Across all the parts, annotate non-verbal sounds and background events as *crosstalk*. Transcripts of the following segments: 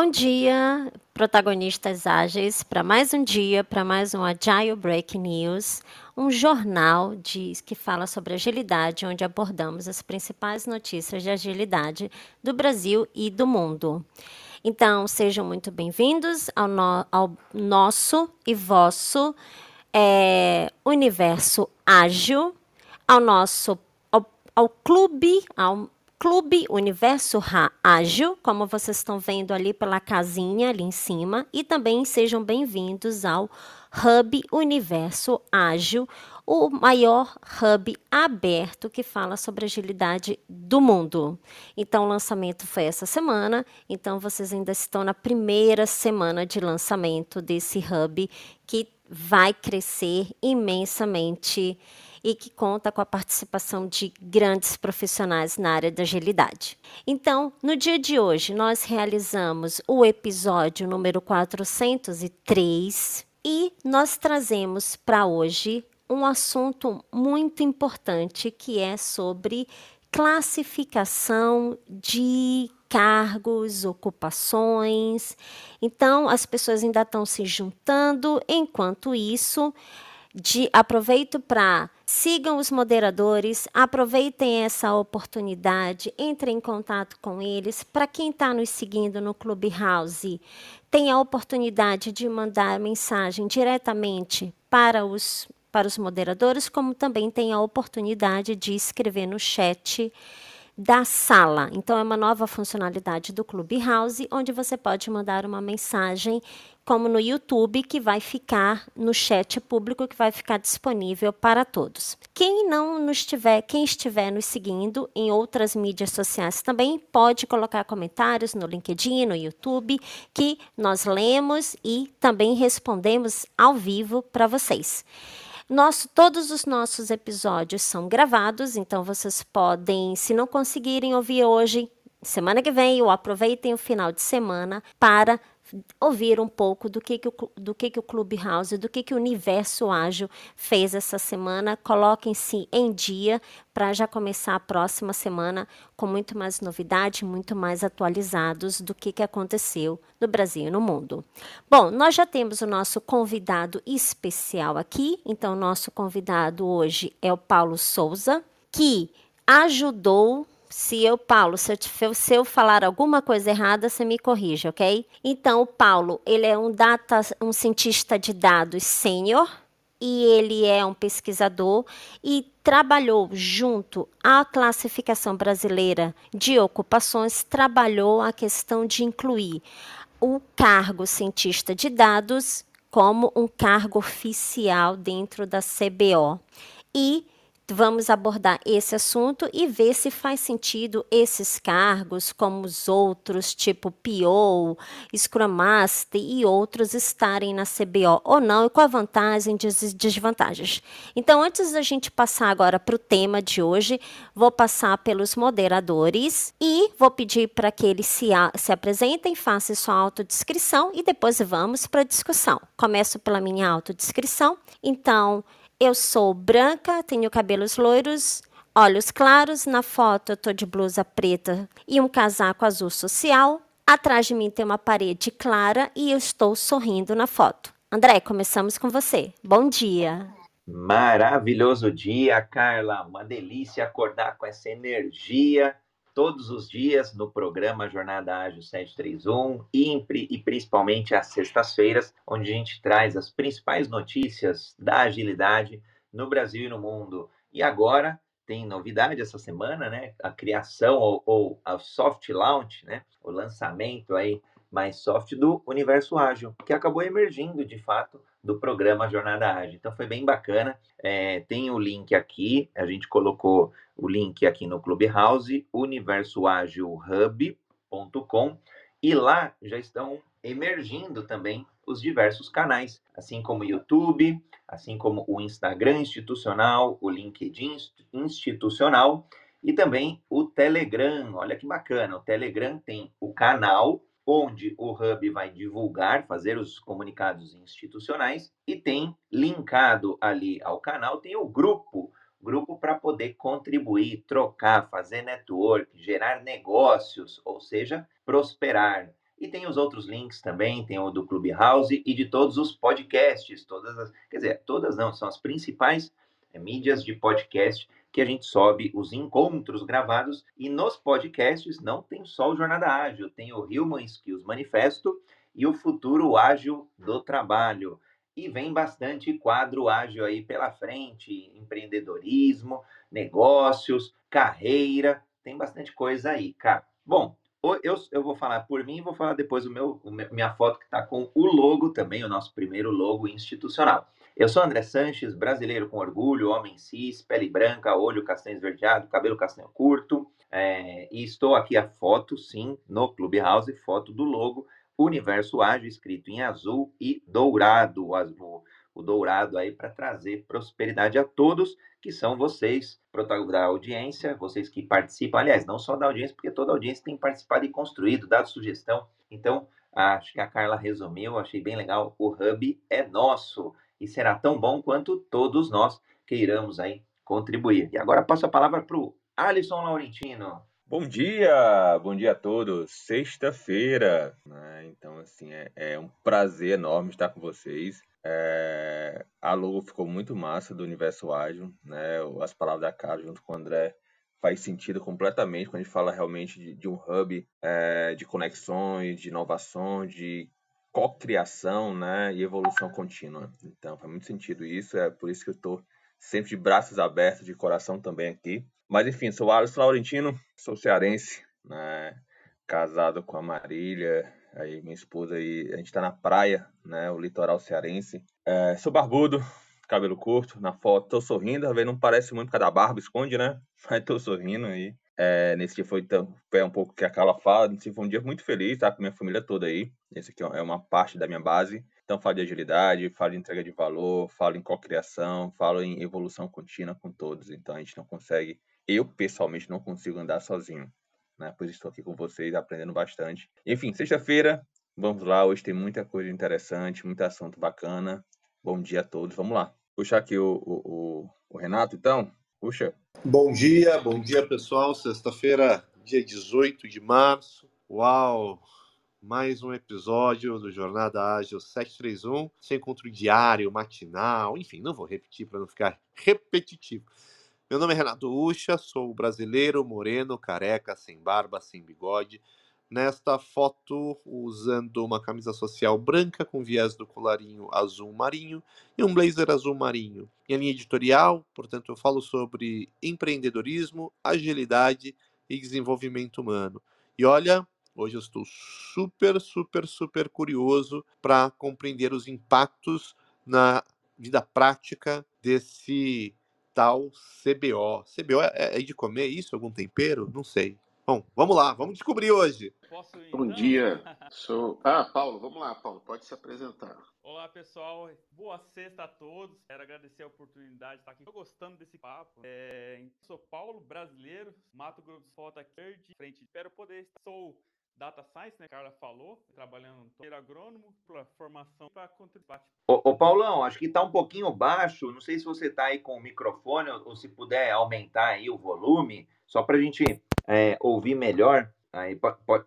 Bom dia, protagonistas ágeis, para mais um dia, para mais um Agile Break News, um jornal de, que fala sobre agilidade, onde abordamos as principais notícias de agilidade do Brasil e do mundo. Então, sejam muito bem-vindos ao, no, ao, nosso e vosso é, universo ágil, ao nosso ao, ao clube, ao Clube Universo Ágil, como vocês estão vendo ali pela casinha ali em cima, e também sejam bem-vindos ao Hub Universo Ágil, o maior hub aberto que fala sobre agilidade do mundo. Então, o lançamento foi essa semana, então vocês ainda estão na primeira semana de lançamento desse hub que vai crescer imensamente e que conta com a participação de grandes profissionais na área da agilidade. Então, no dia de hoje, nós realizamos o episódio número 403 e nós trazemos para hoje um assunto muito importante que é sobre classificação de cargos, ocupações. Então, as pessoas ainda estão se juntando. Enquanto isso, de aproveito para sigam os moderadores, aproveitem essa oportunidade, entrem em contato com eles. Para quem está nos seguindo no Clubhouse, tem a oportunidade de mandar mensagem diretamente para os para os moderadores, como também tem a oportunidade de escrever no chat da sala. Então, é uma nova funcionalidade do Clubhouse, onde você pode mandar uma mensagem, como no YouTube, que vai ficar no chat público, que vai ficar disponível para todos. Quem não nos tiver, quem estiver nos seguindo em outras mídias sociais também pode colocar comentários no LinkedIn, no YouTube, que nós lemos e também respondemos ao vivo para vocês. Nosso, todos os nossos episódios são gravados, então vocês podem, se não conseguirem ouvir hoje, semana que vem, ou aproveitem o final de semana para ouvir um pouco do que, que, o, do que, que o Clubhouse, do que, que o Universo Ágil fez essa semana. Coloquem-se em dia para já começar a próxima semana com muito mais novidade, muito mais atualizados do que, que aconteceu no Brasil e no mundo. Bom, nós já temos o nosso convidado especial aqui. Então, nosso convidado hoje é o Paulo Souza, que ajudou se eu, Paulo, se eu, se eu, falar alguma coisa errada, você me corrige, ok? Então, o Paulo, ele é um data, um cientista de dados sênior e ele é um pesquisador e trabalhou junto à classificação brasileira de ocupações, trabalhou a questão de incluir o cargo cientista de dados como um cargo oficial dentro da CBO. E vamos abordar esse assunto e ver se faz sentido esses cargos, como os outros, tipo PO, Scrum Master e outros, estarem na CBO ou não, e com a vantagem e desvantagens. Então, antes da gente passar agora para o tema de hoje, vou passar pelos moderadores e vou pedir para que eles se, se apresentem, façam sua autodescrição e depois vamos para a discussão. Começo pela minha autodescrição. Então, eu sou branca, tenho cabelos loiros, olhos claros. Na foto eu tô de blusa preta e um casaco azul social. Atrás de mim tem uma parede clara e eu estou sorrindo na foto. André, começamos com você. Bom dia. Maravilhoso dia, Carla. Uma delícia acordar com essa energia todos os dias no programa Jornada Ágil 731 e, e principalmente às sextas-feiras, onde a gente traz as principais notícias da agilidade no Brasil e no mundo. E agora tem novidade essa semana, né? A criação ou, ou a soft launch, né? O lançamento aí mais soft do Universo Ágil, que acabou emergindo de fato do programa Jornada Ágil. Então foi bem bacana. É, tem o link aqui, a gente colocou o link aqui no Clubhouse, universoagilhub.com, e lá já estão emergindo também os diversos canais, assim como o YouTube, assim como o Instagram institucional, o LinkedIn institucional e também o Telegram. Olha que bacana, o Telegram tem o canal onde o Hub vai divulgar, fazer os comunicados institucionais e tem linkado ali ao canal, tem o grupo, grupo para poder contribuir, trocar, fazer network, gerar negócios, ou seja, prosperar. E tem os outros links também, tem o do Clubhouse e de todos os podcasts, todas as, quer dizer, todas não, são as principais é, mídias de podcast que a gente sobe os encontros gravados e nos podcasts não tem só o Jornada Ágil, tem o Human Skills Manifesto e o Futuro Ágil do Trabalho. E vem bastante quadro ágil aí pela frente, empreendedorismo, negócios, carreira, tem bastante coisa aí, cara. Bom, eu, eu vou falar por mim e vou falar depois o meu, minha foto que está com o logo também, o nosso primeiro logo institucional. Eu sou André Sanches, brasileiro com orgulho, homem cis, pele branca, olho castanho esverdeado, cabelo castanho curto. É, e estou aqui a foto, sim, no Clubhouse, foto do logo Universo Ágil, escrito em azul e dourado. O, azul, o dourado aí para trazer prosperidade a todos, que são vocês, protagonistas da audiência, vocês que participam, aliás, não só da audiência, porque toda audiência tem participado e construído, dado sugestão. Então, acho que a Carla resumiu, achei bem legal. O Hub é nosso e será tão bom quanto todos nós queiramos aí contribuir. E agora passo a palavra para o Alisson Laurentino. Bom dia, bom dia a todos. Sexta-feira, né? então assim é, é, um prazer enorme estar com vocês. É, a logo ficou muito massa do Universo Ágil, né? As palavras da Carla junto com o André faz sentido completamente quando a gente fala realmente de, de um hub é, de conexões, de inovação, de cocriação né, e evolução contínua. Então, faz muito sentido isso, é por isso que eu estou sempre de braços abertos, de coração também aqui. Mas, enfim, sou Alisson Laurentino, sou cearense, né, casado com a Marília, aí minha esposa, aí, a gente está na praia, né, o litoral cearense. É, sou barbudo, cabelo curto, na foto estou sorrindo, às vezes não parece muito por causa da barba, esconde, né? *laughs* Mas estou sorrindo aí. É, nesse dia foi tão, é um pouco que a Carla fala, nesse foi um dia muito feliz, tá? Com minha família toda aí. Esse aqui é uma parte da minha base. Então, falo de agilidade, falo de entrega de valor, falo em cocriação, falo em evolução contínua com todos. Então, a gente não consegue, eu pessoalmente não consigo andar sozinho, né? Pois estou aqui com vocês aprendendo bastante. Enfim, sexta-feira, vamos lá. Hoje tem muita coisa interessante, muito assunto bacana. Bom dia a todos. Vamos lá. Puxar aqui o, o, o, o Renato, então. Puxa. Bom dia, bom dia pessoal. Sexta-feira, dia 18 de março. Uau! Mais um episódio do Jornada Ágil 731, sem encontro diário, matinal, enfim, não vou repetir para não ficar *laughs* repetitivo. Meu nome é Renato Ucha, sou brasileiro, moreno, careca, sem barba, sem bigode, Nesta foto, usando uma camisa social branca com viés do colarinho azul marinho e um blazer azul marinho. Minha linha editorial, portanto, eu falo sobre empreendedorismo, agilidade e desenvolvimento humano. E olha, hoje eu estou super, super, super curioso para compreender os impactos na vida prática desse tal CBO. CBO é, é de comer isso? Algum tempero? Não sei. Bom, vamos lá, vamos descobrir hoje. Posso ir, Bom então? dia, *laughs* sou. Ah, Paulo, vamos lá, Paulo, pode se apresentar. Olá, pessoal. Boa sexta a todos. Quero agradecer a oportunidade de estar aqui. Estou gostando desse papo. É... Sou Paulo, brasileiro, Mato Grosso Foto aqui, frente. Espero poder estar. Sou Data Science, né? Carla falou, trabalhando no agrônomo, para formação para contribuir. Ô, ô, Paulão, acho que está um pouquinho baixo. Não sei se você está aí com o microfone ou, ou se puder aumentar aí o volume, só para a gente é, ouvir melhor, aí pode, pode,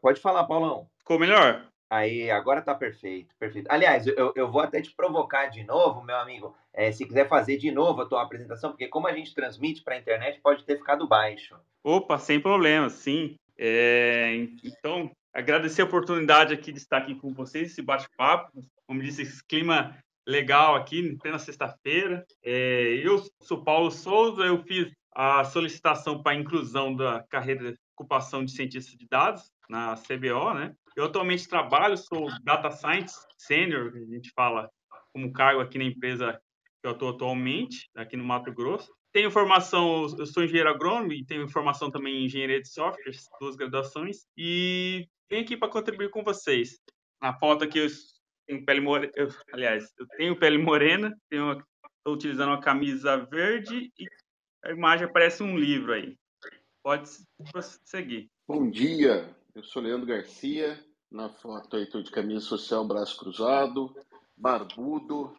pode falar, Paulão. Ficou melhor? Aí, agora tá perfeito, perfeito. Aliás, eu, eu vou até te provocar de novo, meu amigo, é, se quiser fazer de novo a tua apresentação, porque como a gente transmite para a internet, pode ter ficado baixo. Opa, sem problema, sim. É, então, agradecer a oportunidade aqui de estar aqui com vocês, esse bate-papo, como disse, esse clima legal aqui, em plena sexta-feira. É, eu sou Paulo Souza, eu fiz a solicitação para inclusão da carreira de ocupação de cientista de dados na CBO, né? Eu atualmente trabalho, sou Data Science Senior, a gente fala como cargo aqui na empresa que eu estou atualmente, aqui no Mato Grosso. Tenho formação, eu sou engenheiro agrônomo e tenho formação também em engenharia de software, duas graduações, e venho aqui para contribuir com vocês. Na foto aqui eu tenho pele morena, aliás, eu tenho pele morena, estou utilizando uma camisa verde e a imagem parece um livro aí. Pode seguir. Bom dia, eu sou Leandro Garcia. Na foto aí estou de camisa social, braço cruzado, barbudo,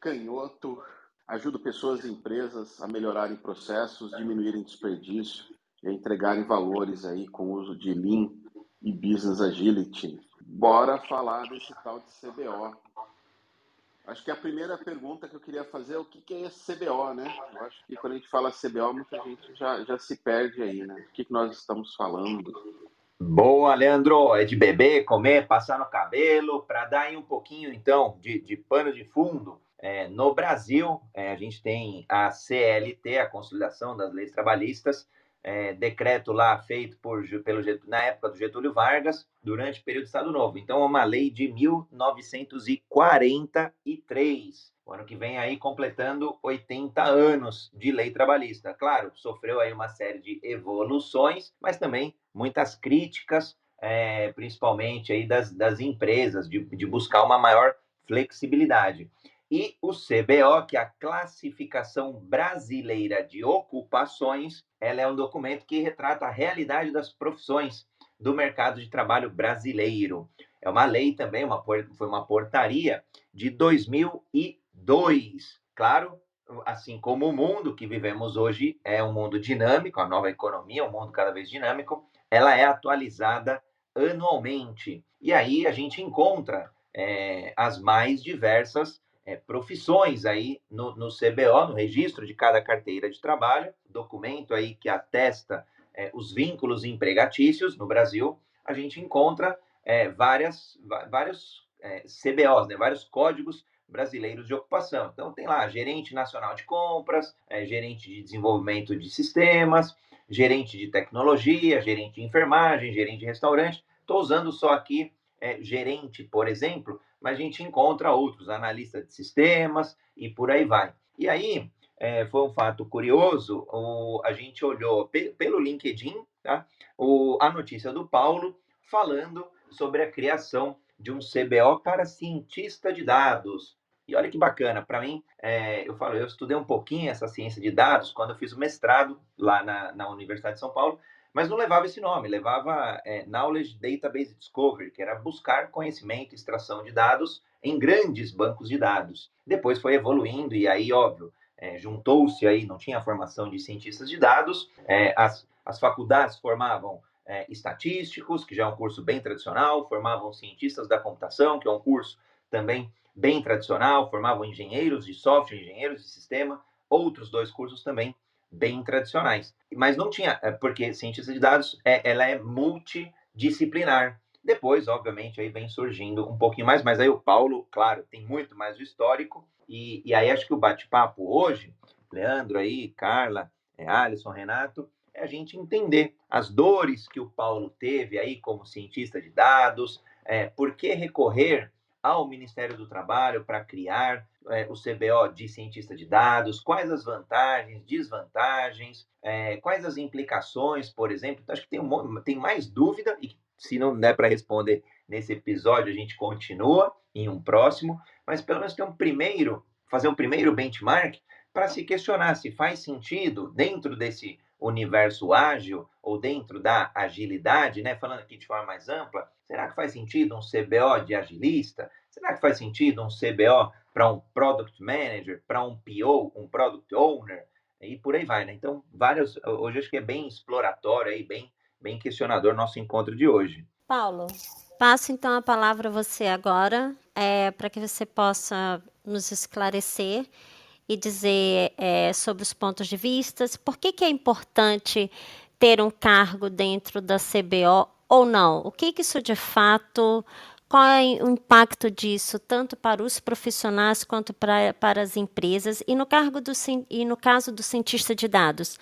canhoto. Ajudo pessoas e empresas a melhorarem processos, diminuírem desperdício e a entregarem valores aí com o uso de Lean e Business Agility. Bora falar desse tal de CBO. Acho que a primeira pergunta que eu queria fazer é o que é CBO, né? Eu acho que quando a gente fala CBO, muita gente já, já se perde aí, né? O que, que nós estamos falando? Boa, Leandro. É de beber, comer, passar no cabelo, para dar aí um pouquinho, então, de, de pano de fundo. É, no Brasil, é, a gente tem a CLT, a Consolidação das Leis Trabalhistas, é, decreto lá feito por, pelo, na época do Getúlio Vargas, durante o período do Estado Novo. Então, é uma lei de 1943. O ano que vem aí completando 80 anos de lei trabalhista. Claro, sofreu aí uma série de evoluções, mas também muitas críticas, é, principalmente aí das, das empresas, de, de buscar uma maior flexibilidade. E o CBO, que é a Classificação Brasileira de Ocupações, ela é um documento que retrata a realidade das profissões do mercado de trabalho brasileiro. É uma lei também, uma, foi uma portaria de 2002. Claro, assim como o mundo que vivemos hoje é um mundo dinâmico, a nova economia, um mundo cada vez dinâmico, ela é atualizada anualmente. E aí a gente encontra é, as mais diversas é, profissões aí no, no, CBO, no registro de cada carteira de trabalho, documento aí que atesta é, os vínculos empregatícios no Brasil, a gente encontra é, várias, vários é, CBOs, né, vários códigos brasileiros de ocupação. Então, tem lá gerente nacional de compras, é, gerente de desenvolvimento de sistemas, gerente de tecnologia, gerente de enfermagem, gerente de restaurante. Estou usando só aqui é, gerente, por exemplo, mas a gente encontra outros, analistas de sistemas e por aí vai. E aí, é, foi um fato curioso, o, a gente olhou pe, pelo LinkedIn tá, o, a notícia do Paulo falando sobre a criação de um CBO para cientista de dados. E olha que bacana, para mim, é, eu falo, eu estudei um pouquinho essa ciência de dados quando eu fiz o mestrado lá na, na Universidade de São Paulo, mas não levava esse nome, levava é, Knowledge Database Discovery, que era buscar conhecimento e extração de dados em grandes bancos de dados. Depois foi evoluindo e aí, óbvio, é, juntou-se aí, não tinha formação de cientistas de dados, é, as, as faculdades formavam estatísticos, que já é um curso bem tradicional, formavam cientistas da computação, que é um curso também bem tradicional, formavam engenheiros de software, engenheiros de sistema, outros dois cursos também bem tradicionais. Mas não tinha, é, porque cientista de dados é, ela é multidisciplinar. Depois, obviamente, aí vem surgindo um pouquinho mais, mas aí o Paulo, claro, tem muito mais o histórico, e, e aí acho que o bate-papo hoje, Leandro aí, Carla, é, Alisson, Renato, é a gente entender as dores que o Paulo teve aí como cientista de dados, é, por que recorrer ao Ministério do Trabalho para criar é, o CBO de cientista de dados, quais as vantagens, desvantagens, é, quais as implicações, por exemplo. Acho que tem, um, tem mais dúvida, e se não der para responder nesse episódio, a gente continua em um próximo, mas pelo menos tem um primeiro, fazer um primeiro benchmark para se questionar se faz sentido dentro desse universo ágil ou dentro da agilidade, né? Falando aqui de forma mais ampla, será que faz sentido um CBO de agilista? Será que faz sentido um CBO para um Product Manager, para um PO, um Product Owner? E por aí vai, né? Então, vários. Hoje acho que é bem exploratório aí, bem, bem questionador nosso encontro de hoje. Paulo, passo então a palavra a você agora, é, para que você possa nos esclarecer e dizer é, sobre os pontos de vista, por que, que é importante ter um cargo dentro da CBO ou não? O que, que isso de fato, qual é o impacto disso, tanto para os profissionais quanto para, para as empresas, e no, cargo do, e no caso do cientista de dados?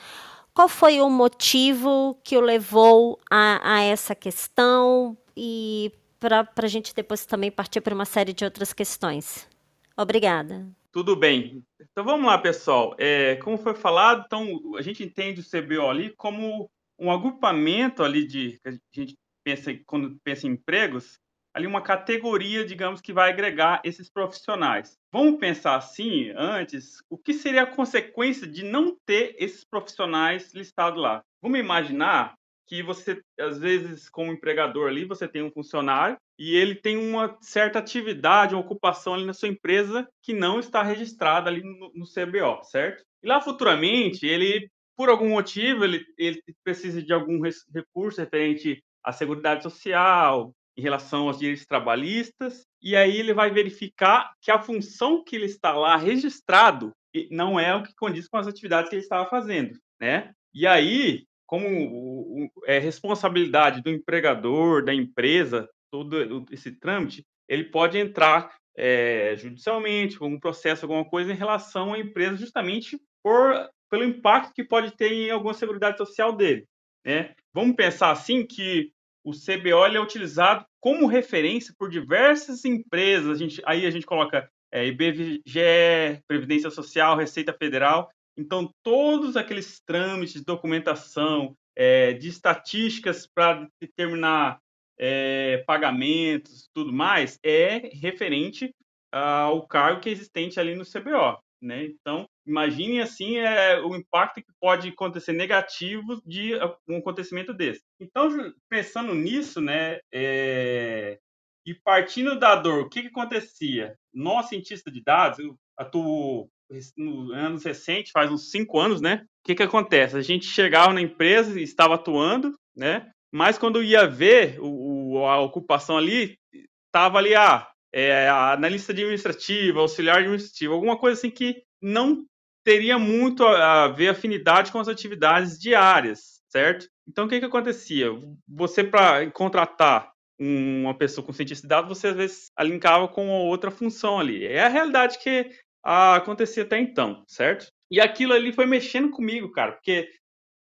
Qual foi o motivo que o levou a, a essa questão e para a gente depois também partir para uma série de outras questões? Obrigada. Tudo bem. Então vamos lá, pessoal. É, como foi falado, então a gente entende o CBO ali como um agrupamento ali de a gente pensa quando pensa em empregos, ali uma categoria, digamos, que vai agregar esses profissionais. Vamos pensar assim, antes, o que seria a consequência de não ter esses profissionais listados lá? Vamos imaginar que você, às vezes, como empregador ali, você tem um funcionário e ele tem uma certa atividade, uma ocupação ali na sua empresa que não está registrada ali no, no CBO, certo? E lá futuramente, ele, por algum motivo, ele, ele precisa de algum recurso referente à Seguridade Social, em relação aos direitos trabalhistas, e aí ele vai verificar que a função que ele está lá registrado não é o que condiz com as atividades que ele estava fazendo, né? E aí, como é responsabilidade do empregador, da empresa, todo esse trâmite, ele pode entrar é, judicialmente, com um processo, alguma coisa em relação à empresa, justamente por, pelo impacto que pode ter em alguma seguridade social dele. Né? Vamos pensar assim que o CBO é utilizado como referência por diversas empresas. A gente, aí a gente coloca é, IBGE, Previdência Social, Receita Federal. Então, todos aqueles trâmites de documentação, é, de estatísticas para determinar é, pagamentos, tudo mais, é referente ao cargo que é existente ali no CBO. Né? Então, imagine assim é, o impacto que pode acontecer negativo de um acontecimento desse. Então, pensando nisso, né, é, e partindo da dor, o que, que acontecia? Nós, cientistas de dados, eu atuo nos anos recentes, faz uns cinco anos, né? O que, que acontece? A gente chegava na empresa estava atuando, né? Mas quando ia ver o, a ocupação ali, estava ali, ah, é, analista administrativa, auxiliar administrativo, alguma coisa assim que não teria muito a ver afinidade com as atividades diárias, certo? Então, o que, que acontecia? Você, para contratar uma pessoa com cientista de dados, você às vezes alinkava com outra função ali. É a realidade que acontecia até então, certo? E aquilo ali foi mexendo comigo, cara, porque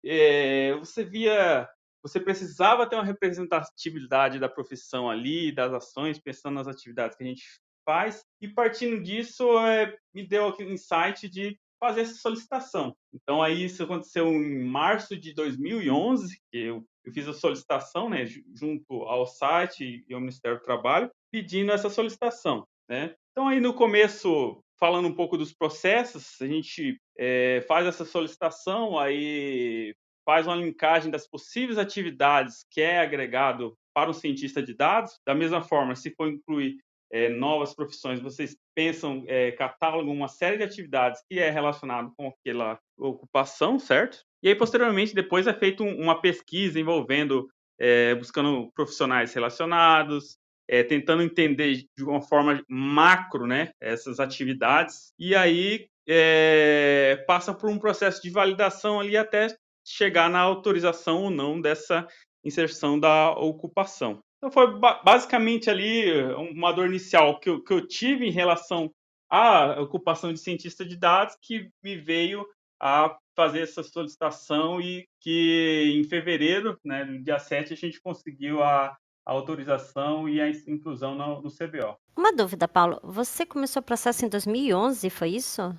é, você via você precisava ter uma representatividade da profissão ali, das ações, pensando nas atividades que a gente faz. E partindo disso, é, me deu aquele insight de fazer essa solicitação. Então, aí isso aconteceu em março de 2011, que eu, eu fiz a solicitação, né, junto ao site e ao Ministério do Trabalho, pedindo essa solicitação, né? Então, aí no começo, falando um pouco dos processos, a gente é, faz essa solicitação, aí faz uma linkagem das possíveis atividades que é agregado para um cientista de dados. Da mesma forma, se for incluir é, novas profissões, vocês pensam é, catálogo uma série de atividades que é relacionado com aquela ocupação, certo? E aí posteriormente depois é feita um, uma pesquisa envolvendo é, buscando profissionais relacionados, é, tentando entender de uma forma macro, né, essas atividades. E aí é, passa por um processo de validação ali até chegar na autorização ou não dessa inserção da ocupação. Então foi basicamente ali uma dor inicial que eu, que eu tive em relação à ocupação de cientista de dados que me veio a fazer essa solicitação e que em fevereiro, né, no dia 7, a gente conseguiu a, a autorização e a inclusão no, no, CBO. Uma dúvida, Paulo. Você começou o processo em 2011, foi isso?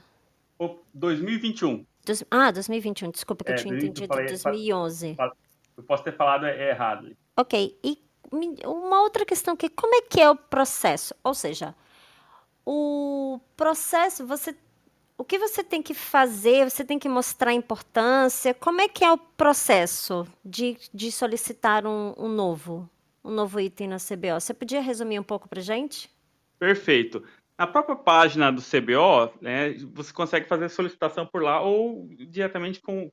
2021. Dos, ah, 2021, desculpa que é, eu tinha entendido eu falei, 2011. Eu posso ter falado errado. Ok, e uma outra questão que como é que é o processo? Ou seja, o processo, você o que você tem que fazer, você tem que mostrar importância, como é que é o processo de, de solicitar um, um novo, um novo item na CBO? Você podia resumir um pouco para gente? Perfeito. Na própria página do CBO, né, você consegue fazer solicitação por lá ou diretamente com,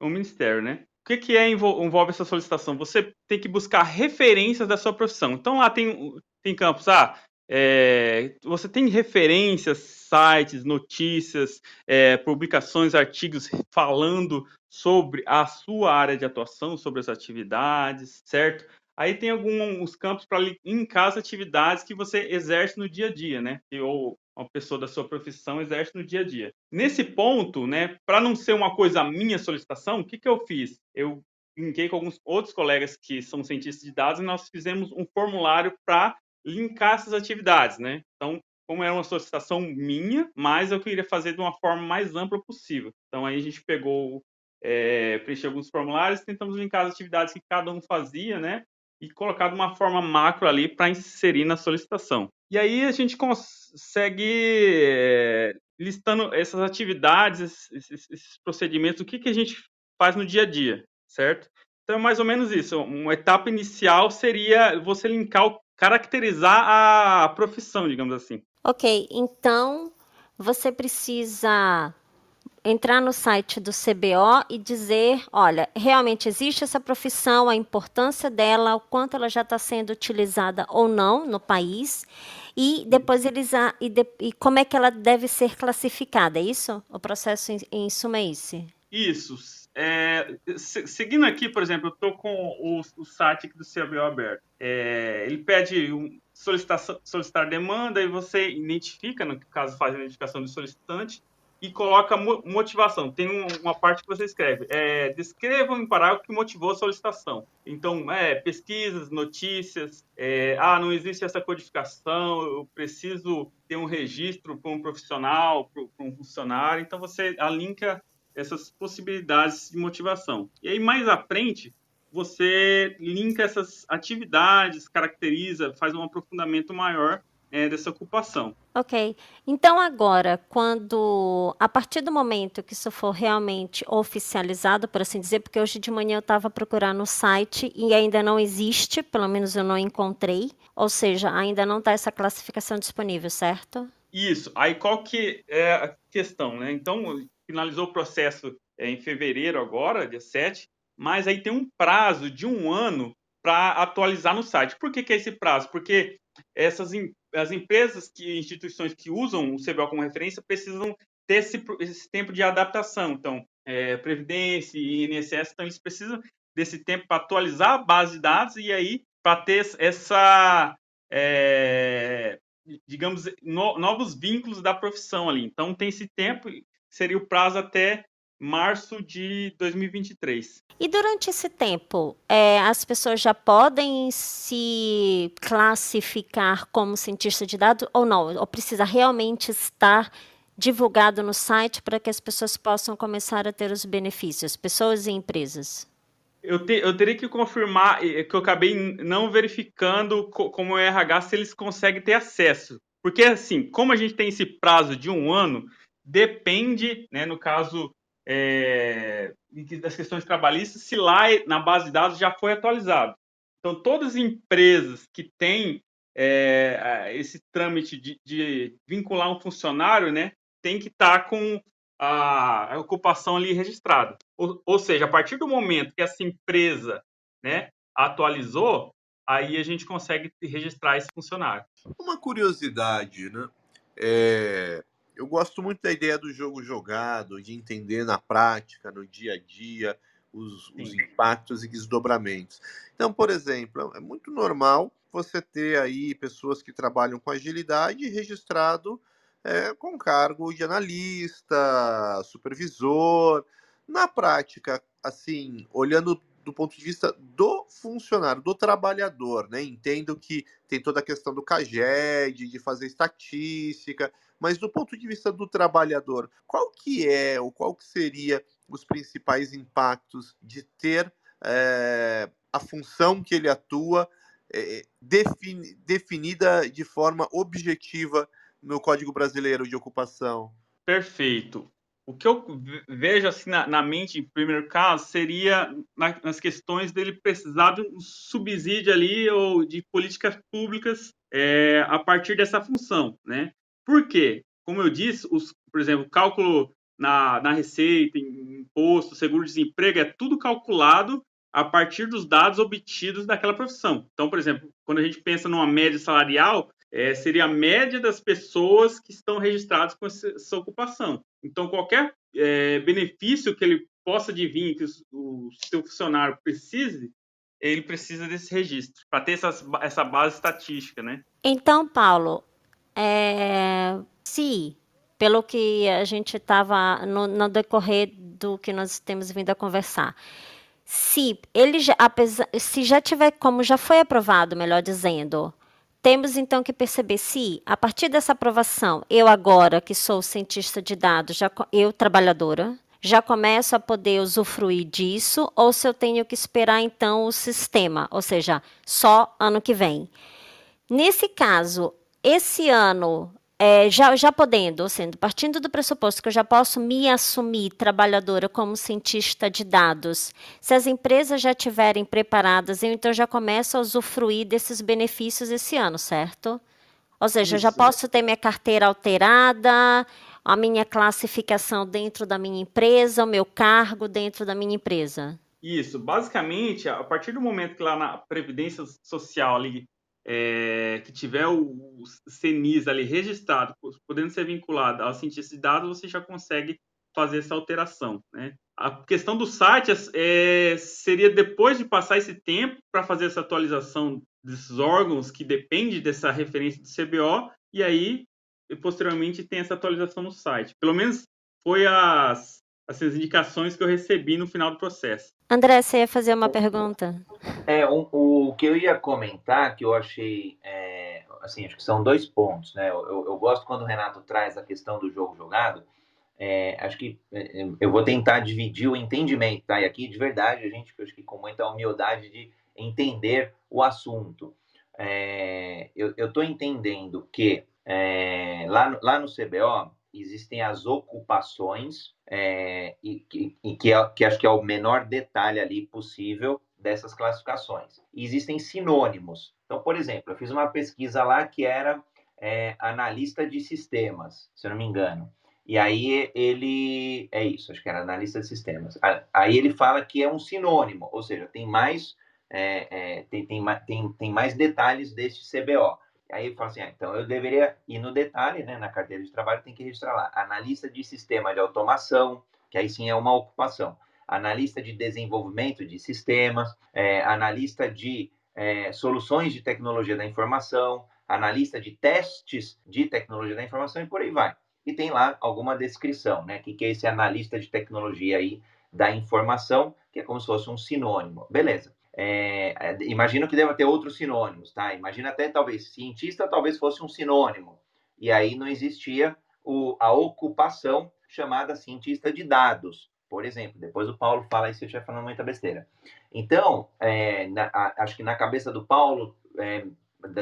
o Ministério, né? O que, que é, envolve essa solicitação? Você tem que buscar referências da sua profissão. Então, lá tem, tem campos, ah, é, você tem referências, sites, notícias, é, publicações, artigos falando sobre a sua área de atuação, sobre as atividades, certo? Aí tem alguns campos para linkar as atividades que você exerce no dia a dia, né? Ou uma pessoa da sua profissão exerce no dia a dia. Nesse ponto, né, para não ser uma coisa minha solicitação, o que, que eu fiz? Eu linkei com alguns outros colegas que são cientistas de dados e nós fizemos um formulário para linkar essas atividades, né? Então, como era uma solicitação minha, mas eu queria fazer de uma forma mais ampla possível. Então, aí a gente pegou, é, preencheu alguns formulários, tentamos linkar as atividades que cada um fazia, né? E colocar de uma forma macro ali para inserir na solicitação. E aí a gente consegue, é, listando essas atividades, esses, esses, procedimentos, o que, que a gente faz no dia a dia, certo? Então é mais ou menos isso. Uma etapa inicial seria você linkar, caracterizar a profissão, digamos assim. Ok, então você precisa entrar no site do CBO e dizer, olha, realmente existe essa profissão, a importância dela, o quanto ela já está sendo utilizada ou não no país, e depois eles a, e, de, e, como é que ela deve ser classificada, é isso? O processo em, em suma é esse? Isso. É, seguindo aqui, por exemplo, eu estou com o, o, site do CBO aberto. É, ele pede um, solicitar demanda e você identifica, no caso faz a identificação do solicitante, e coloca motivação. Tem uma parte que você escreve. É, descreva em parágrafo que motivou a solicitação. Então, é, pesquisas, notícias. É, ah, não existe essa codificação. Eu preciso ter um registro para um profissional, para um funcionário. Então, você alinka essas possibilidades de motivação. E aí, mais à frente, você linka essas atividades, caracteriza, faz um aprofundamento maior é, dessa ocupação. Ok. Então, agora, quando. A partir do momento que isso for realmente oficializado, por assim dizer, porque hoje de manhã eu estava procurando no site e ainda não existe, pelo menos eu não encontrei. Ou seja, ainda não está essa classificação disponível, certo? Isso. Aí qual que é a questão, né? Então, finalizou o processo é, em fevereiro agora, dia 7, mas aí tem um prazo de um ano para atualizar no site. Por que, que é esse prazo? Porque essas as empresas que instituições que usam o CBO como referência precisam ter esse, esse tempo de adaptação. Então, é, Previdência e INSS, então eles precisam desse tempo para atualizar a base de dados e aí para ter essa, é, digamos, no, novos vínculos da profissão ali. Então, tem esse tempo, seria o prazo até março de 2023. E durante esse tempo, é, as pessoas já podem se classificar como cientista de dados ou não? Ou precisa realmente estar divulgado no site para que as pessoas possam começar a ter os benefícios, pessoas e empresas? Eu, te, eu teria que confirmar que eu acabei não verificando como o RH se eles conseguem ter acesso. Porque, assim, como a gente tem esse prazo de um ano, depende, né, no caso é, das questões trabalhistas se lá na base de dados já foi atualizado. Então, todas as empresas que têm é, esse trâmite de, de, vincular um funcionário, né, tem que estar tá com a, a, ocupação ali registrada. Ou, ou, seja, a partir do momento que essa empresa né, atualizou, aí a gente consegue registrar esse funcionário. Uma curiosidade, né? É, eu gosto muito da ideia do jogo jogado, de entender na prática, no dia a dia, os, os impactos e desdobramentos. Então, por exemplo, é muito normal você ter aí pessoas que trabalham com agilidade registrado é, com cargo de analista, supervisor. Na prática, assim, olhando do ponto de vista do funcionário, do trabalhador, né? Entendo que tem toda a questão do CAGED, de fazer estatística, mas do ponto de vista do trabalhador, qual que é ou qual que seria os principais impactos de ter é, a função que ele atua é, defini definida de forma objetiva no Código Brasileiro de Ocupação? Perfeito. O que eu vejo assim na, na mente, em primeiro caso, seria na, nas questões dele precisar de um subsídio ali ou de políticas públicas é, a partir dessa função, né? Por quê? Como eu disse, os, por exemplo, cálculo na, na receita, imposto, seguro-desemprego, é tudo calculado a partir dos dados obtidos daquela profissão. Então, por exemplo, quando a gente pensa numa média salarial, é, seria a média das pessoas que estão registradas com essa, ocupação. Então, qualquer é, benefício que ele possa advir, que o, o seu funcionário precise, ele precisa desse registro, para ter essas, essa base estatística, né? Então, Paulo, é, se, pelo que a gente estava no, no, decorrer do que nós temos vindo a conversar, se ele já, apesar, se já tiver, como já foi aprovado, melhor dizendo, temos então que perceber se, a partir dessa aprovação, eu agora que sou cientista de dados, já, eu trabalhadora, já começo a poder usufruir disso, ou se eu tenho que esperar então o sistema, ou seja, só ano que vem. Nesse caso, esse ano, é, já, já podendo, ou seja, partindo do pressuposto que eu já posso me assumir trabalhadora como cientista de dados, se as empresas já estiverem preparadas, eu então já começo a usufruir desses benefícios esse ano, certo? Ou seja, eu já posso ter minha carteira alterada, a minha classificação dentro da minha empresa, o meu cargo dentro da minha empresa. Isso, basicamente, a partir do momento que lá na Previdência Social ali, é, que tiver o, o CNIS ali registrado, podendo ser vinculado ao cientista de dados, você já consegue fazer essa alteração, né? A questão do site é, seria depois de passar esse tempo para fazer essa atualização desses órgãos que depende dessa referência do CBO e aí posteriormente tem essa atualização no site. Pelo menos foi as, essas indicações que eu recebi no final do processo. André, você ia fazer uma pergunta? É, o, o que eu ia comentar, que eu achei, é, assim, acho que são dois pontos, né? Eu, eu, eu, gosto quando o Renato traz a questão do jogo jogado, é, acho que é, eu vou tentar dividir o entendimento, tá? E aqui, de verdade, a gente, acho que com muita humildade de entender o assunto. É, eu estou entendendo que é, lá, no, lá no CBO existem as ocupações, é, e, e que, é, que acho que é o menor detalhe ali possível dessas classificações. E existem sinônimos. Então, por exemplo, eu fiz uma pesquisa lá que era é, analista de sistemas, se eu não me engano. E aí ele. É isso, acho que era analista de sistemas. Aí ele fala que é um sinônimo, ou seja, tem mais, é, é, tem, tem, tem, tem mais detalhes deste CBO. Aí fala assim: ah, então eu deveria ir no detalhe, né? Na carteira de trabalho tem que registrar lá. Analista de sistema de automação, que aí sim é uma ocupação. Analista de desenvolvimento de sistemas, é, analista de é, soluções de tecnologia da informação, analista de testes de tecnologia da informação e por aí vai e tem lá alguma descrição, né? O que, que é esse analista de tecnologia aí da informação, que é como se fosse um sinônimo. Beleza. É, é, imagino que deva ter outros sinônimos, tá? Imagina até talvez cientista talvez fosse um sinônimo. E aí não existia o, a ocupação chamada cientista de dados, por exemplo. Depois o Paulo fala isso, eu já falando muita besteira. Então, é, na, a, acho que na cabeça do Paulo, é,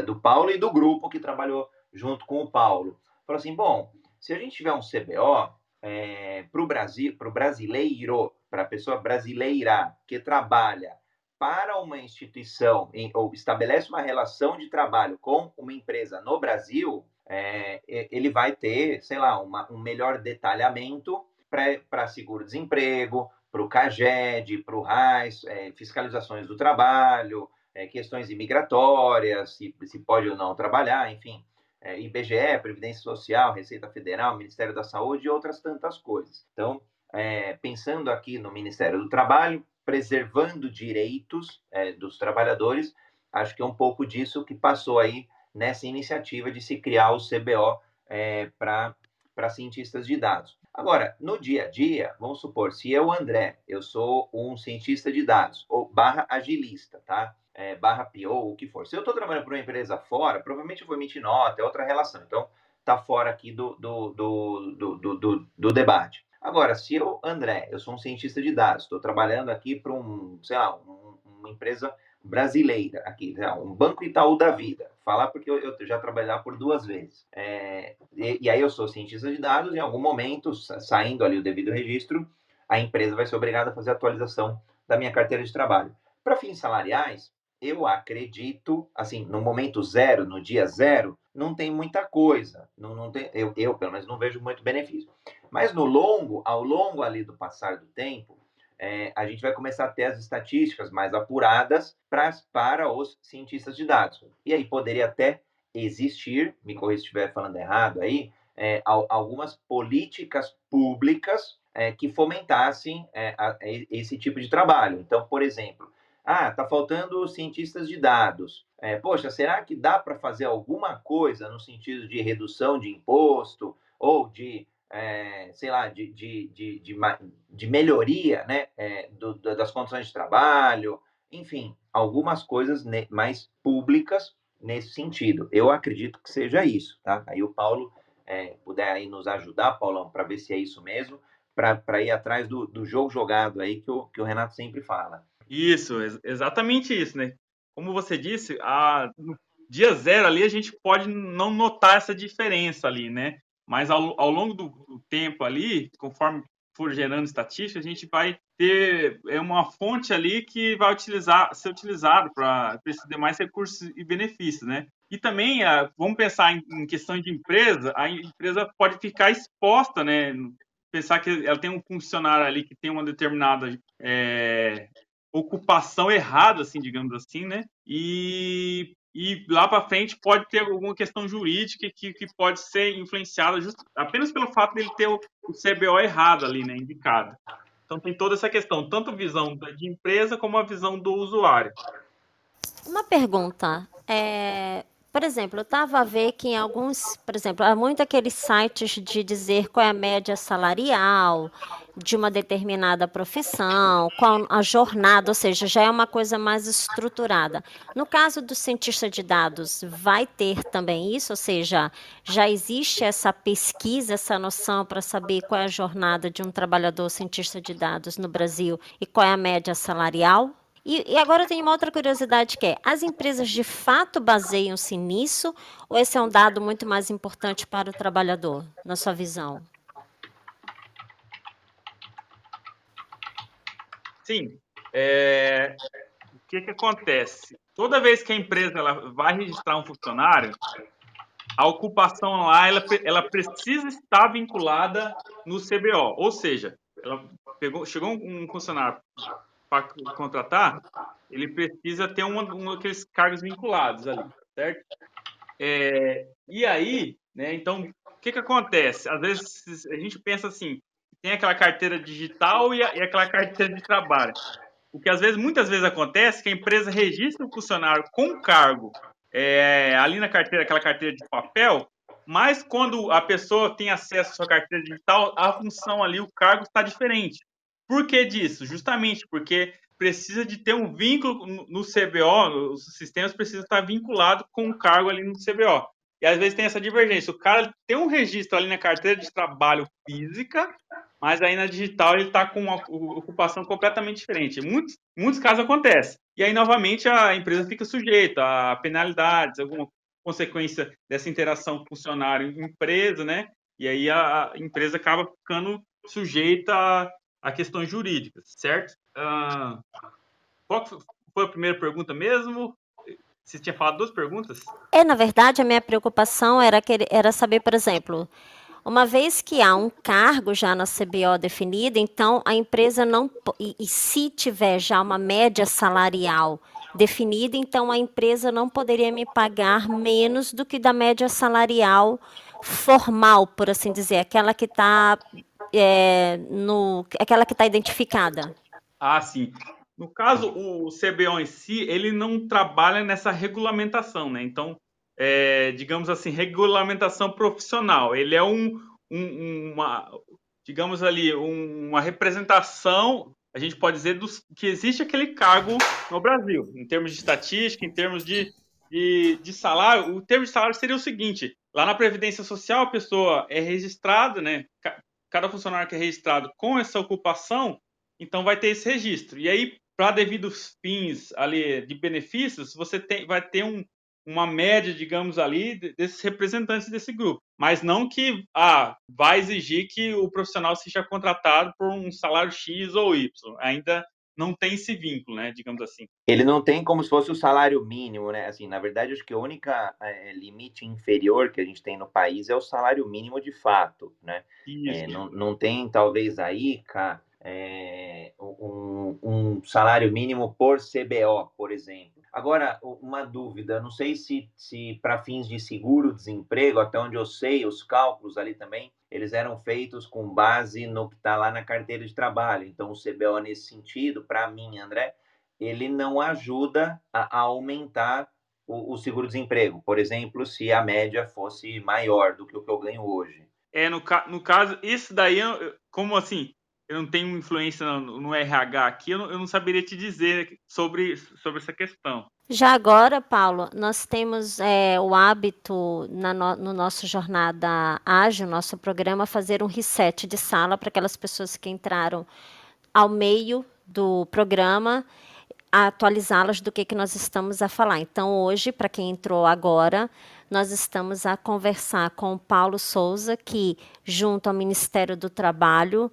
do Paulo e do grupo que trabalhou junto com o Paulo, falou assim: bom, se a gente tiver um CBO, é, para o Brasil, para o brasileiro, para a pessoa brasileira que trabalha para uma instituição em, ou estabelece uma relação de trabalho com uma empresa no Brasil, é, ele vai ter, sei lá, uma, um melhor detalhamento para seguro-desemprego, para o CAGED, para o RAIS, é, fiscalizações do trabalho, é, questões imigratórias, se, se pode ou não trabalhar, enfim é, IBGE, Previdência Social, Receita Federal, Ministério da Saúde e outras tantas coisas. Então, é, pensando aqui no Ministério do Trabalho, preservando direitos é, dos trabalhadores, acho que é um pouco disso que passou aí nessa iniciativa de se criar o CBO é, para cientistas de dados. Agora, no dia a dia, vamos supor, se eu, André, eu sou um cientista de dados, ou barra agilista, tá? é, barra PO, o que for. Se eu estou trabalhando para uma empresa fora, provavelmente eu vou emitir nota, é outra relação. Então, está fora aqui do, do, do, do, do, do debate. Agora, se eu, André, eu sou um cientista de dados, estou trabalhando aqui para um, sei lá, um, uma empresa brasileira aqui, um Banco Itaú da vida. Falar porque eu, eu já trabalhei lá por duas vezes. É, e, e, aí eu sou cientista de dados, em algum momento, saindo ali o devido registro, a empresa vai ser obrigada a fazer a atualização da minha carteira de trabalho. Para fins salariais, eu acredito, assim, no momento zero, no dia zero, não tem muita coisa. Não, não tem, eu, eu, pelo menos, não vejo muito benefício. Mas no longo, ao longo ali do passar do tempo, é, a gente vai começar a ter as estatísticas mais apuradas pra, para os cientistas de dados. E aí poderia até existir, me corrija se estiver falando errado aí, é, algumas políticas públicas é, que fomentassem é, a, esse tipo de trabalho. Então, por exemplo, ah, está faltando cientistas de dados. É, poxa, será que dá para fazer alguma coisa no sentido de redução de imposto ou de, é, sei lá, de, de, de, de, de melhoria né, é, do, das condições de trabalho? Enfim, algumas coisas mais públicas nesse sentido. Eu acredito que seja isso, tá? Aí o Paulo é, puder aí nos ajudar, Paulão, para ver se é isso mesmo, para ir atrás do, do jogo jogado aí que o, que o Renato sempre fala. Isso, ex exatamente isso, né? Como você disse, a, no dia zero ali a gente pode não notar essa diferença ali, né? Mas ao, ao longo do, do tempo ali, conforme for gerando estatística, a gente vai ter é uma fonte ali que vai utilizar, ser utilizado para ter mais recursos e benefícios, né? E também, vamos pensar em, questão de empresa, a empresa pode ficar exposta, né? Pensar que ela tem um funcionário ali que tem uma determinada é, ocupação errada, assim, digamos assim, né? E, e lá para frente pode ter alguma questão jurídica que, que pode ser influenciada just, apenas pelo fato dele ter o, o CBO errado ali, né? Indicado. Então tem toda essa questão, tanto visão de empresa como a visão do usuário. Uma pergunta. É, por exemplo, eu estava a ver que em alguns, por exemplo, há muito aqueles sites de dizer qual é a média salarial de uma determinada profissão, qual a jornada, ou seja, já é uma coisa mais estruturada. No caso do cientista de dados, vai ter também isso, ou seja, já existe essa pesquisa, essa noção para saber qual é a jornada de um trabalhador cientista de dados no Brasil e qual é a média salarial? E, e agora tem uma outra curiosidade que é: as empresas de fato baseiam-se nisso ou esse é um dado muito mais importante para o trabalhador, na sua visão? Sim. É, o que, que acontece? Toda vez que a empresa ela vai registrar um funcionário, a ocupação lá ela, ela precisa estar vinculada no CBO. Ou seja, ela pegou, chegou um funcionário para contratar, ele precisa ter um, um daqueles cargos vinculados ali, certo? É, e aí, né, então, o que, que acontece? Às vezes a gente pensa assim, tem aquela carteira digital e, a, e aquela carteira de trabalho. O que às vezes, muitas vezes acontece é que a empresa registra o funcionário com cargo é, ali na carteira, aquela carteira de papel, mas quando a pessoa tem acesso à sua carteira digital, a função ali, o cargo está diferente. Por que disso? Justamente porque precisa de ter um vínculo no CBO, os sistemas precisam estar vinculados com o cargo ali no CBO. E às vezes tem essa divergência. O cara tem um registro ali na carteira de trabalho física, mas aí na digital ele está com uma ocupação completamente diferente. Muitos, muitos casos acontece. E aí, novamente, a empresa fica sujeita a penalidades, alguma consequência dessa interação funcionário-empresa, né? E aí a empresa acaba ficando sujeita a questões jurídicas, certo? Qual foi a primeira pergunta mesmo? Você tinha falado duas perguntas? É, na verdade, a minha preocupação era, que, era saber, por exemplo, uma vez que há um cargo já na CBO definido, então a empresa não. E, e, se tiver já uma média salarial definida, então a empresa não poderia me pagar menos do que da média salarial formal, por assim dizer, aquela que está é, no, aquela que está identificada. Ah, sim. No caso, o CBO em si, ele não trabalha nessa regulamentação, né? Então, é, digamos assim, regulamentação profissional. Ele é um, um, uma, digamos ali, um, uma representação, a gente pode dizer, dos, que existe aquele cargo no Brasil, em termos de estatística, em termos de, de, de salário. O termo de salário seria o seguinte: lá na Previdência Social, a pessoa é registrada, né? Cada funcionário que é registrado com essa ocupação, então vai ter esse registro. E aí, para devidos fins ali de benefícios, você tem, vai ter um, uma média, digamos ali, desses representantes desse grupo. Mas não que ah, vai exigir que o profissional seja contratado por um salário X ou Y. Ainda não tem esse vínculo, né, digamos assim. Ele não tem como se fosse o salário mínimo, né? Assim, na verdade, acho que o único é, limite inferior que a gente tem no país é o salário mínimo de fato, né? É, não, não tem, talvez, aí, cara, é, um, um salário mínimo por CBO, por exemplo. Agora, uma dúvida, não sei se, se para fins de seguro-desemprego, até onde eu sei, os cálculos ali também, eles eram feitos com base no que está lá na carteira de trabalho. Então, o CBO, nesse sentido, para mim, André, ele não ajuda a, aumentar o, o seguro-desemprego. Por exemplo, se a média fosse maior do que o que eu ganho hoje. É, no, no caso, isso daí, como assim, eu não tenho influência no, no RH aqui, eu não, eu não, saberia te dizer sobre, sobre essa questão. Já agora, Paulo, nós temos é, o hábito na no, no, nosso Jornada Ágil, nosso programa, fazer um reset de sala para aquelas pessoas que entraram ao meio do programa, atualizá-las do que, que nós estamos a falar. Então, hoje, para quem entrou agora, nós estamos a conversar com o Paulo Souza, que, junto ao Ministério do Trabalho,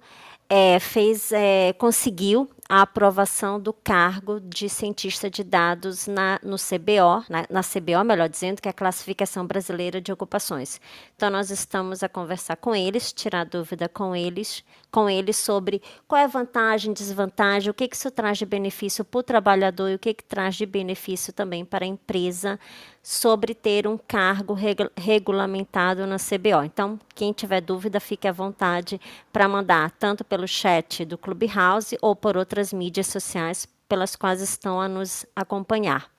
é, fez, é, conseguiu a aprovação do cargo de cientista de dados na, no CBO, na, na, CBO, melhor dizendo, que é a Classificação Brasileira de Ocupações. Então, nós estamos a conversar com eles, tirar dúvida com eles, com eles sobre qual é a vantagem, desvantagem, o que, que isso traz de benefício para o trabalhador e o que, que traz de benefício também para a empresa sobre ter um cargo regu regulamentado na CBO. Então, quem tiver dúvida, fique à vontade para mandar tanto pelo chat do Clubhouse ou por outras mídias sociais pelas quais estão a nos acompanhar.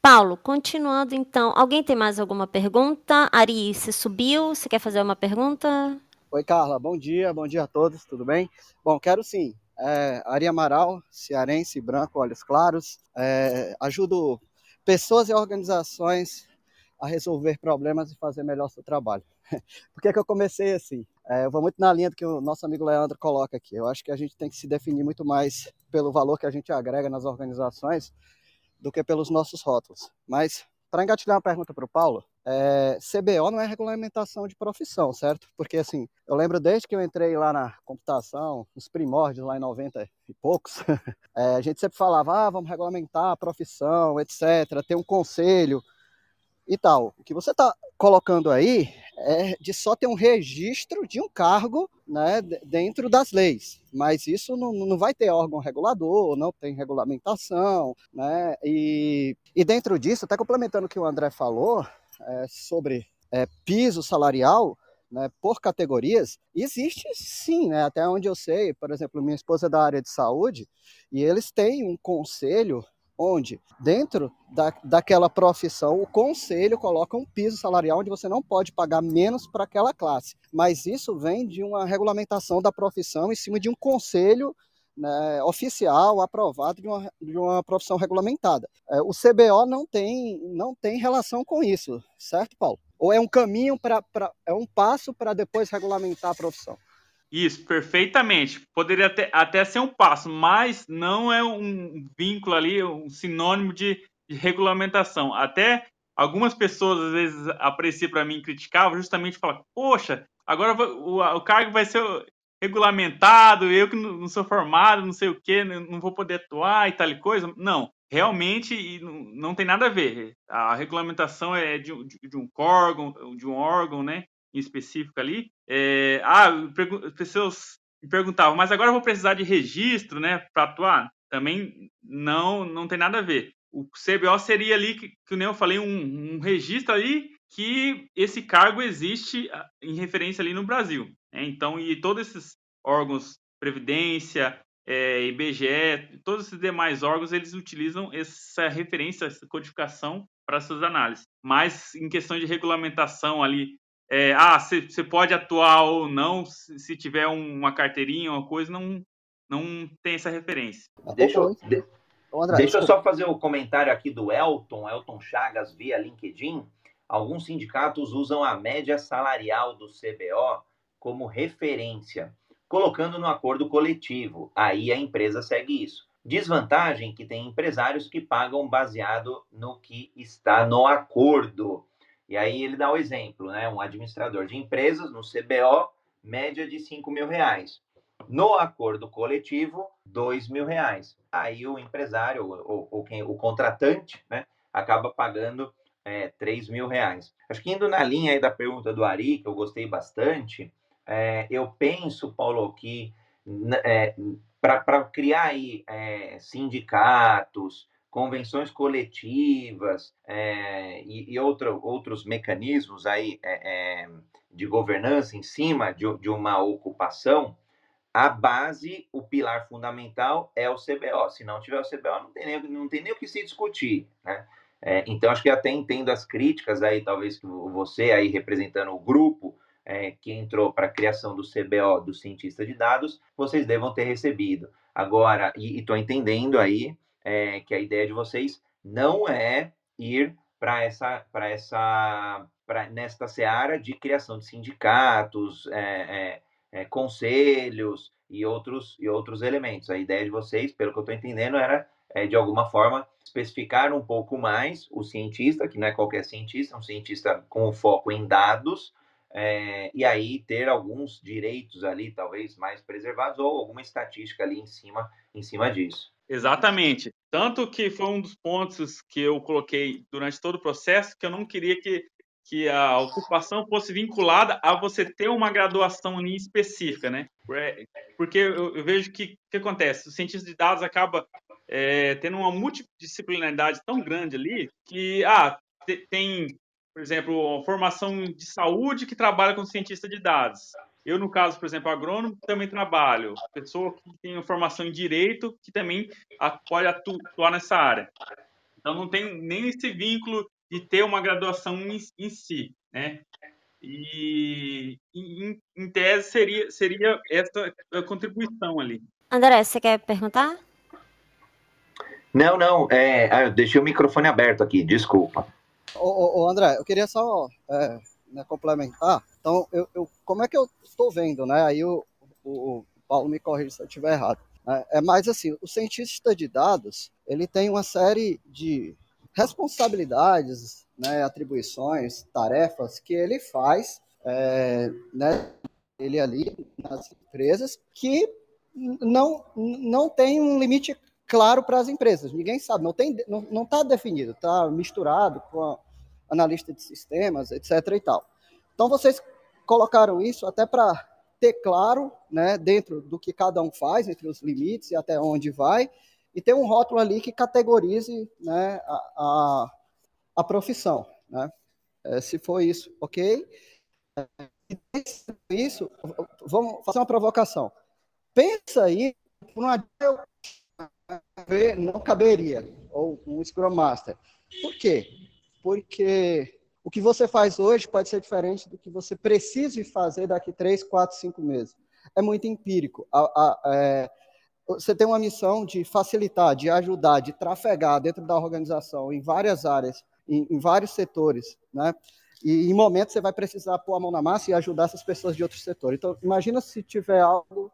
Paulo, continuando então, alguém tem mais alguma pergunta? Ari, você subiu? Você quer fazer uma pergunta? Oi, Carla, bom dia, bom dia a todos, tudo bem? Bom, quero sim. É, Ari Amaral, cearense, branco, olhos claros. É, ajudo pessoas e organizações a resolver problemas e fazer melhor seu trabalho. *laughs* Por que, que eu comecei assim? É, eu vou muito na linha do que o nosso amigo Leandro coloca aqui. Eu acho que a gente tem que se definir muito mais pelo valor que a gente agrega nas organizações do que pelos nossos rótulos. Mas, para engatilhar uma pergunta para o Paulo, é, CBO não é regulamentação de profissão, certo? Porque, assim, eu lembro desde que eu entrei lá na computação, nos primórdios, lá em 90 e poucos, *laughs* é, a gente sempre falava, ah, vamos regulamentar a profissão, etc., ter um conselho e tal. O que você está colocando aí é de só ter um registro de um cargo né, dentro das leis, mas isso não, não vai ter órgão regulador, não tem regulamentação, né, e, e dentro disso, até complementando o que o André falou, é, sobre é, piso salarial né, por categorias, existe sim, né, até onde eu sei, por exemplo, minha esposa é da área de saúde, e eles têm um conselho onde, dentro da, daquela profissão, o conselho coloca um piso salarial onde você não pode pagar menos para aquela classe. Mas isso vem de uma regulamentação da profissão em cima de um conselho né, oficial, aprovado de uma, de uma profissão regulamentada. É, o CBO não tem, não tem relação com isso, certo, Paulo? Ou é um caminho para. é um passo para depois regulamentar a profissão? Isso, perfeitamente. Poderia até, até ser um passo, mas não é um vínculo ali, um sinônimo de, de regulamentação. Até algumas pessoas às vezes apreciam para mim criticavam justamente falar, poxa, agora o, o cargo vai ser regulamentado, eu que não sou formado, não sei o que, não vou poder atuar e tal coisa. Não, realmente não tem nada a ver. A regulamentação é de, de um órgão, de um órgão, né, em específico ali. É, ah, as pessoas me perguntavam, mas agora eu vou precisar de registro, né, para atuar? Também não, não tem nada a ver. O CBO seria ali, que, que nem eu falei, um, um registro ali que esse cargo existe ah, em referência ali no Brasil. Né? Então, e todos esses órgãos, Previdência, é, IBGE, todos esses demais órgãos, eles utilizam essa referência, essa codificação para suas análises. Mas em questão de regulamentação ali, é, ah, você pode atuar ou não se, se tiver uma carteirinha, uma coisa, não, não tem essa referência. Deixa eu, de, deixa eu só fazer o um comentário aqui do Elton, Elton Chagas, via LinkedIn. Alguns sindicatos usam a média salarial do CBO como referência, colocando no acordo coletivo. Aí a empresa segue isso. Desvantagem que tem empresários que pagam baseado no que está no acordo. E aí ele dá o exemplo, né? Um administrador de empresas no CBO, média de 5 mil reais. No acordo coletivo, 2 mil reais. Aí o empresário ou, ou quem, o contratante, né, acaba pagando é, 3 mil reais. Acho que indo na linha aí da pergunta do Ari, que eu gostei bastante, é, eu penso, Paulo, que é, para criar aí, é, sindicatos, convenções coletivas e, e outro, outros mecanismos aí de governança em cima de, de, uma ocupação, a base, o pilar fundamental é o CBO. Se não tiver o CBO, não tem nem, não tem nem o que se discutir, né? É, então, acho que até entendo as críticas aí, talvez que você aí representando o grupo é, que entrou para a criação do CBO, do cientista de dados, vocês devam ter recebido. Agora, e estou entendendo aí é, que a ideia de vocês não é ir para essa, para essa, pra, nesta seara de criação de sindicatos, é, é, é, conselhos e outros, e outros elementos. A ideia de vocês, pelo que eu estou entendendo, era, é, de alguma forma, especificar um pouco mais o cientista, que não é qualquer cientista, é um cientista com foco em dados, é, e aí ter alguns direitos ali, talvez mais preservados, ou alguma estatística ali em cima, em cima disso. Exatamente. Tanto que foi um dos pontos que eu coloquei durante todo o processo, que eu não queria que, que a ocupação fosse vinculada a você ter uma graduação específica, né? Porque eu, eu vejo que o que acontece? O cientista de dados acaba é, tendo uma multidisciplinaridade tão grande ali que, ah, tem por exemplo, formação de saúde que trabalha com cientista de dados. Eu, no caso, por exemplo, agrônomo, também trabalho. Pessoa que tem formação em direito, que também pode atuar nessa área. Então, não tem nem esse vínculo de ter uma graduação em, em si, né? E, em, em, tese, seria, seria essa a contribuição ali. André, você quer perguntar? Não, não, é, ah, eu deixei o microfone aberto aqui, desculpa. Ô, ô, André, eu queria só é, né, complementar. Então, eu, eu, como é que eu estou vendo, né? Aí o, o, o Paulo me corrige se eu estiver errado. É, é mais assim, o cientista de dados, ele tem uma série de responsabilidades, né, atribuições, tarefas que ele faz, é, né, ele ali nas empresas que não, não tem um limite claro para as empresas. Ninguém sabe, não está não, não tá definido, está misturado com analista de sistemas, etc. e tal. Então, vocês colocaram isso até para ter claro, né, dentro do que cada um faz, entre os limites e até onde vai, e ter um rótulo ali que categorize né, a, a, a profissão. Né? É, se for isso, ok? isso, vamos fazer uma provocação. Pensa aí, não caberia, ou um Scrum Master. Por quê? porque o que você faz hoje pode ser diferente do que você precise fazer daqui três, quatro, cinco meses. É muito empírico. A, a, é, você tem uma missão de facilitar, de ajudar, de trafegar dentro da organização em várias áreas, em, em vários setores, né? E em momentos você vai precisar pôr a mão na massa e ajudar essas pessoas de outro setor. Então, imagina se tiver algo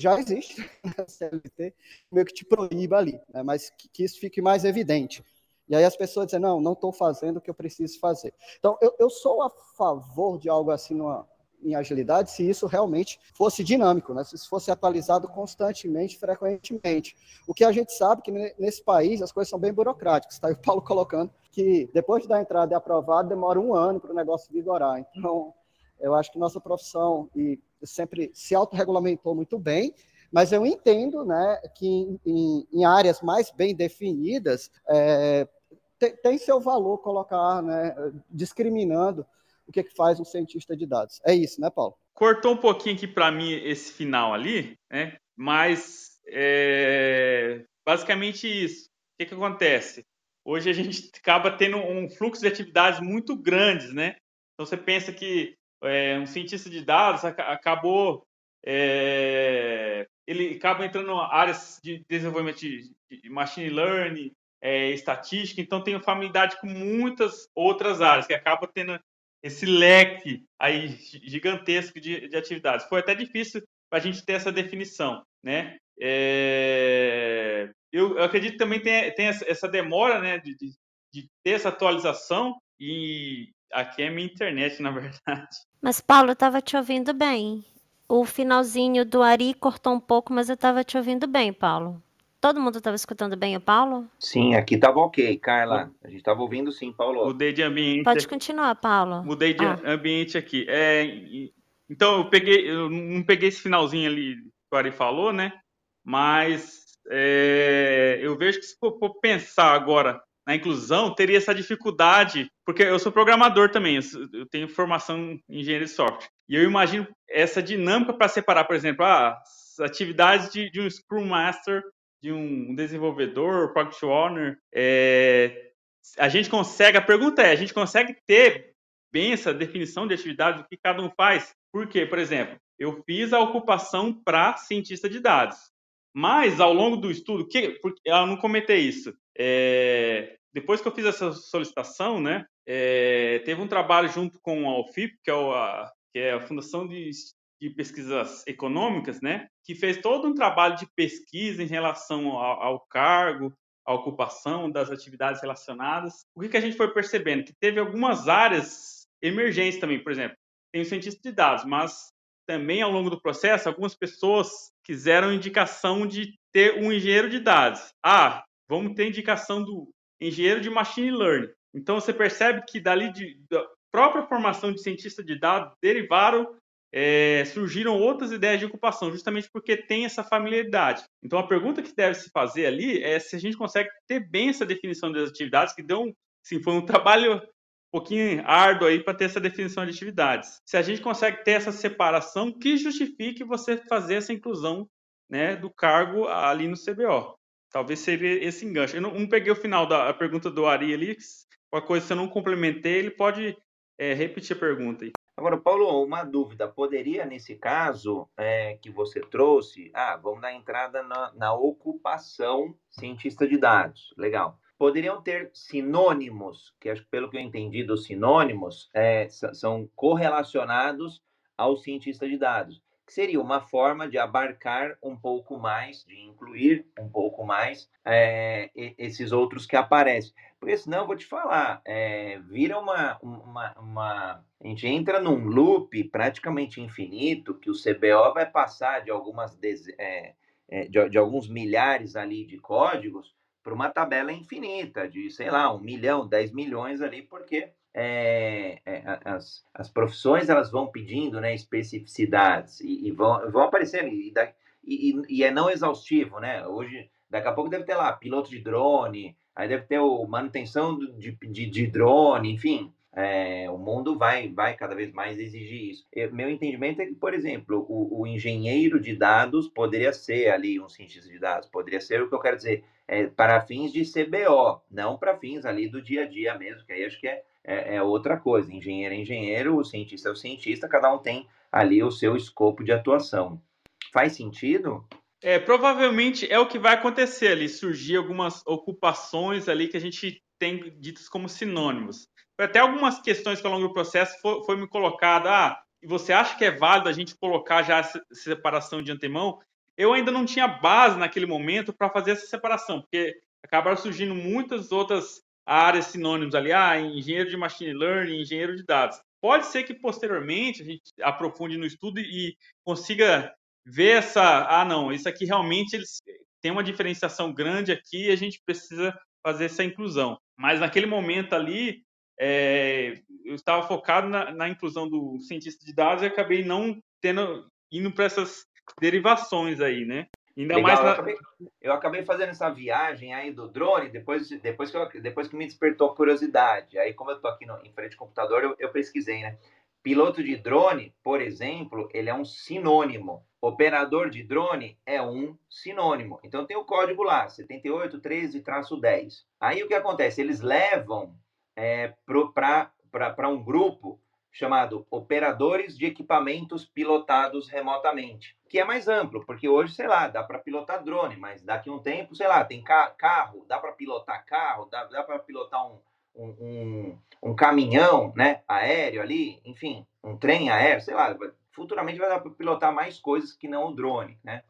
já existe *laughs* na CLT, meio que te proíba ali, né? mas que, que isso fique mais evidente. E aí as pessoas dizem, não, não estou fazendo o que eu preciso fazer. Então, eu, eu sou a favor de algo assim numa, em agilidade se isso realmente fosse dinâmico, né? se isso fosse atualizado constantemente, frequentemente. O que a gente sabe que nesse país as coisas são bem burocráticas. Está aí o Paulo colocando que depois da entrada e aprovado demora um ano para o negócio vigorar. Então, eu acho que nossa profissão e sempre se autorregulamentou muito bem, mas eu entendo né, que em, em áreas mais bem definidas é, tem, tem, seu valor colocar, né, discriminando o que, é que faz um cientista de dados. É isso, né, Paulo? Cortou um pouquinho aqui para mim esse final ali, né? mas é, basicamente isso. O que, que acontece? Hoje a gente acaba tendo um fluxo de atividades muito grandes, né? Então você pensa que é, um cientista de dados acabou é, ele acaba entrando em áreas de desenvolvimento de, machine learning, é, estatística, então tem familiaridade com muitas outras áreas, que acaba tendo esse leque aí gigantesco de, de atividades. Foi até difícil para a gente ter essa definição, né? É, eu, eu, acredito que também tem, tem essa demora, né, de, de, de ter essa atualização e aqui é minha internet, *laughs* na verdade. Mas Paulo, eu estava te ouvindo bem. O finalzinho do Ari cortou um pouco, mas eu estava te ouvindo bem, Paulo. Todo mundo estava escutando bem o Paulo? Sim, aqui estava ok, Carla. A gente estava ouvindo sim, Paulo. Mudei de ambiente. Pode continuar, Paulo. Mudei de ah. ambiente aqui. É, então, eu peguei, eu não peguei esse finalzinho ali que o Ari falou, né? Mas é, eu vejo que se for, for pensar agora na inclusão, teria essa dificuldade, porque eu sou programador também, eu tenho formação em engenharia de software. E eu imagino essa dinâmica para separar, por exemplo, ah, as atividades de, de, um Scrum Master, de um desenvolvedor, Product Owner. É, a gente consegue, a pergunta é, a gente consegue ter bem essa definição de atividade do que cada um faz? Por quê? Por exemplo, eu fiz a ocupação para cientista de dados. Mas, ao longo do estudo, que, porque eu não comentei isso, é, depois que eu fiz essa solicitação, né, é, teve um trabalho junto com a UFIP, que é, o, a, que é a Fundação de, de, Pesquisas Econômicas, né, que fez todo um trabalho de pesquisa em relação ao, ao cargo, à ocupação, das atividades relacionadas. O que, que a gente foi percebendo? Que teve algumas áreas emergentes também, por exemplo, tem o cientista de dados, mas também ao longo do processo, algumas pessoas quiseram indicação de ter um engenheiro de dados. Ah, vamos ter indicação do engenheiro de machine learning. Então você percebe que dali de, da própria formação de cientista de dados derivaram é, surgiram outras ideias de ocupação, justamente porque tem essa familiaridade. Então, a pergunta que deve se fazer ali é se a gente consegue ter bem essa definição das atividades, que deu, sim, foi um trabalho um pouquinho árduo aí para ter essa definição de atividades. Se a gente consegue ter essa separação que justifique você fazer essa inclusão né, do cargo ali no CBO. Talvez seria esse enganche. Eu não, não peguei o final da pergunta do Ari ali, qualquer coisa se eu não complementei, ele pode é, repetir a pergunta aí. Agora, Paulo, uma dúvida. Poderia, nesse caso é, que você trouxe, ah, vamos dar entrada na, na ocupação cientista de dados. Legal. Poderiam ter sinônimos, que acho pelo que eu entendi dos sinônimos, é, são correlacionados ao cientista de dados que seria uma forma de abarcar um pouco mais, de incluir um pouco mais é, esses outros que aparecem. Porque senão, vou te falar, é, vira uma, uma, uma, A gente entra num loop praticamente infinito, que o CBO vai passar de algumas... É, de, de alguns milhares ali de códigos para uma tabela infinita de, sei lá, um milhão, dez milhões ali, porque é, as, as profissões elas vão pedindo né, especificidades e, e vão, vão aparecendo e, e, e, é não exaustivo, né? Hoje, daqui a pouco deve ter lá piloto de drone, aí deve ter o manutenção de, de, de drone, enfim. É, o mundo vai, vai cada vez mais exigir isso. Eu, meu entendimento é que, por exemplo, o, o, engenheiro de dados poderia ser ali um cientista de dados, poderia ser o que eu quero dizer, é, para fins de CBO, não para fins ali do dia a dia mesmo, que aí acho que é é, é outra coisa. Engenheiro é engenheiro, o cientista é o cientista, cada um tem ali o seu escopo de atuação. Faz sentido? É, provavelmente é o que vai acontecer ali, surgir algumas ocupações ali que a gente tem ditas como sinônimos. Até algumas questões que ao longo do processo foi, foi me colocada, ah, você acha que é válido a gente colocar já essa separação de antemão? Eu ainda não tinha base naquele momento para fazer essa separação, porque acabaram surgindo muitas outras áreas sinônimos ali, ah, engenheiro de machine learning, engenheiro de dados. Pode ser que posteriormente a gente aprofunde no estudo e consiga ver essa, ah, não, isso aqui realmente eles tem uma diferenciação grande aqui e a gente precisa fazer essa inclusão. Mas naquele momento ali, é, eu estava focado na, na, inclusão do cientista de dados e acabei não tendo indo para essas derivações aí, né? Ainda Legal, mais na... eu, acabei, eu, acabei, fazendo essa viagem aí do drone depois, depois, que, eu, depois que me despertou curiosidade. Aí, como eu estou aqui no, em frente ao computador, eu, eu, pesquisei, né? Piloto de drone, por exemplo, ele é um sinônimo. Operador de drone é um sinônimo. Então tem o código lá, 7813-10. Aí o que acontece? Eles levam é, para um grupo chamado Operadores de Equipamentos Pilotados Remotamente, que é mais amplo, porque hoje, sei lá, dá para pilotar drone, mas daqui a um tempo, sei lá, tem ca carro, dá para pilotar carro, dá, dá para pilotar um, um, um, um, caminhão né, aéreo ali, enfim, um trem aéreo, sei lá, futuramente vai dar para pilotar mais coisas que não o drone, né?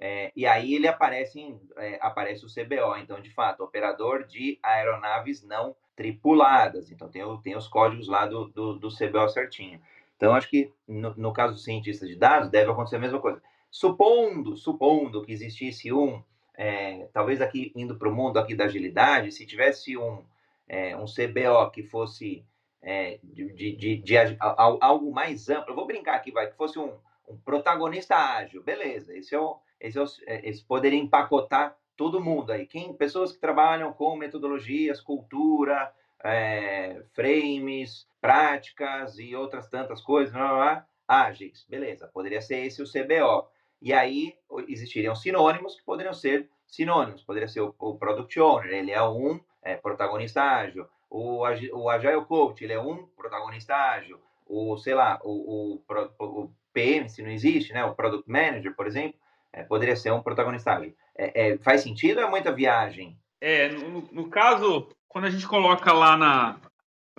É, e aí ele aparece, em, é, aparece o CBO, então, de fato, operador de aeronaves não tripuladas. Então, tem, tem os códigos lá do, do, do CBO certinho. Então, acho que no, no, caso do cientista de dados, deve acontecer a mesma coisa. Supondo, supondo que existisse um, é, talvez aqui indo para o mundo aqui da agilidade, se tivesse um, é, um CBO que fosse é, de, de, de, de, algo mais amplo, eu vou brincar aqui, vai, que fosse um, um protagonista ágil, beleza, esse é o, esse, é o, é, esse poderia empacotar todo mundo aí. Quem, pessoas que trabalham com metodologias, cultura, é, frames, práticas e outras tantas coisas, blá, blá, blá, ágeis. Beleza, poderia ser esse o CBO. E aí existiriam sinônimos que poderiam ser sinônimos. Poderia ser o, o Product Owner, ele é um é, protagonista ágil. O, o Agile Coach, ele é um protagonista ágil. O, sei lá, o, o, o PM, se não existe, né? O Product Manager, por exemplo, é, poderia ser um protagonista ágil. É, é, faz sentido ou é muita viagem? É, no, no, caso, quando a gente coloca lá na,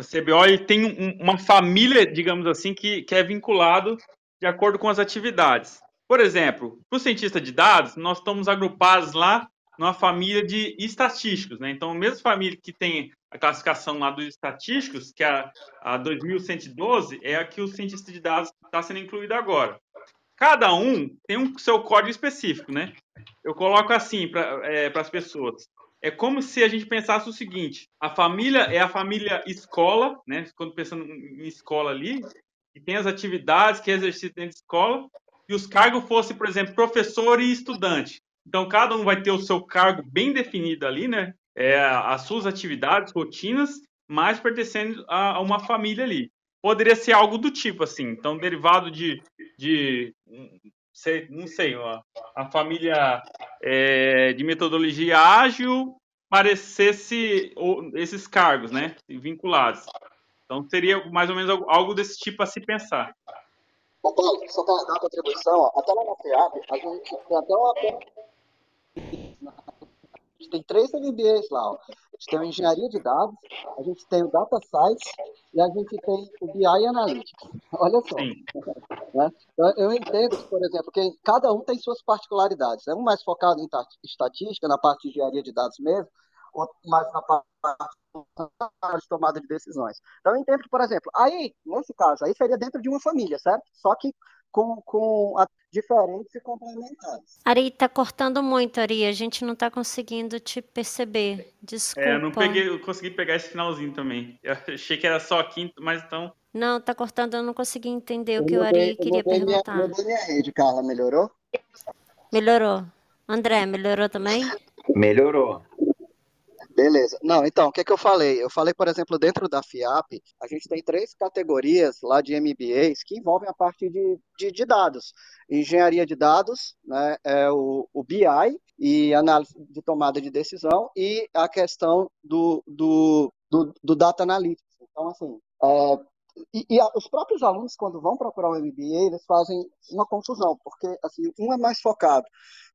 CBO, ele tem um, uma família, digamos assim, que, que é vinculado de acordo com as atividades. Por exemplo, para o cientista de dados, nós estamos agrupados lá numa família de estatísticos, né? Então, a mesma família que tem a classificação lá dos estatísticos, que é a, a 2112, é a que o cientista de dados está sendo incluído agora. Cada um tem um seu código específico, né? Eu coloco assim para é, as pessoas. É como se a gente pensasse o seguinte: a família é a família escola, né? Quando pensando em escola ali, que tem as atividades que é exercido dentro de escola, e os cargos fossem, por exemplo, professor e estudante. Então, cada um vai ter o seu cargo bem definido ali, né? É, as suas atividades, rotinas, mas pertencendo a, a uma família ali. Poderia ser algo do tipo, assim. Então, derivado de, de sei, não sei, a família é, de metodologia ágil parecesse esses cargos, né? Vinculados. Então, seria mais ou menos algo desse tipo a se pensar. Ô Paulo, só para dar a contribuição, ó, até lá na FEAP, a gente tem até uma tem três MBAs lá. Ó. A gente tem o Engenharia de Dados, a gente tem o Data Science e a gente tem o BI Analytics. *laughs* Olha só. *laughs* Né? Então, eu entendo por exemplo, que cada um tem suas particularidades. É um mais focado em estatística, na parte de engenharia de dados mesmo, outro mais na parte de tomada de decisões. Então, eu entendo que, por exemplo, aí, nesse caso, aí seria dentro de uma família, certo? Só que com, com diferentes e complementares. Ari, tá cortando muito, Ari. A gente não tá conseguindo te perceber. Desculpa. É, eu não peguei, eu consegui pegar esse finalzinho também. Eu *laughs* achei que era só quinto, mas então. Não, tá cortando, eu não consegui entender eu o que mudei, o Ari queria perguntar. Minha, mudei minha rede, Carla, melhorou? Melhorou. André, melhorou também? Melhorou. Beleza. Não, então, o que, é que eu falei? Eu falei, por exemplo, dentro da FIAP, a gente tem três categorias lá de MBAs que envolvem a parte de, de, de dados. Engenharia de dados, né, é o, o BI e análise de tomada de decisão e a questão do, do, do, do Data Analytics. Então, assim, é, e, e a, os próprios alunos, quando vão procurar o MBA, eles fazem uma confusão, porque assim, um é mais focado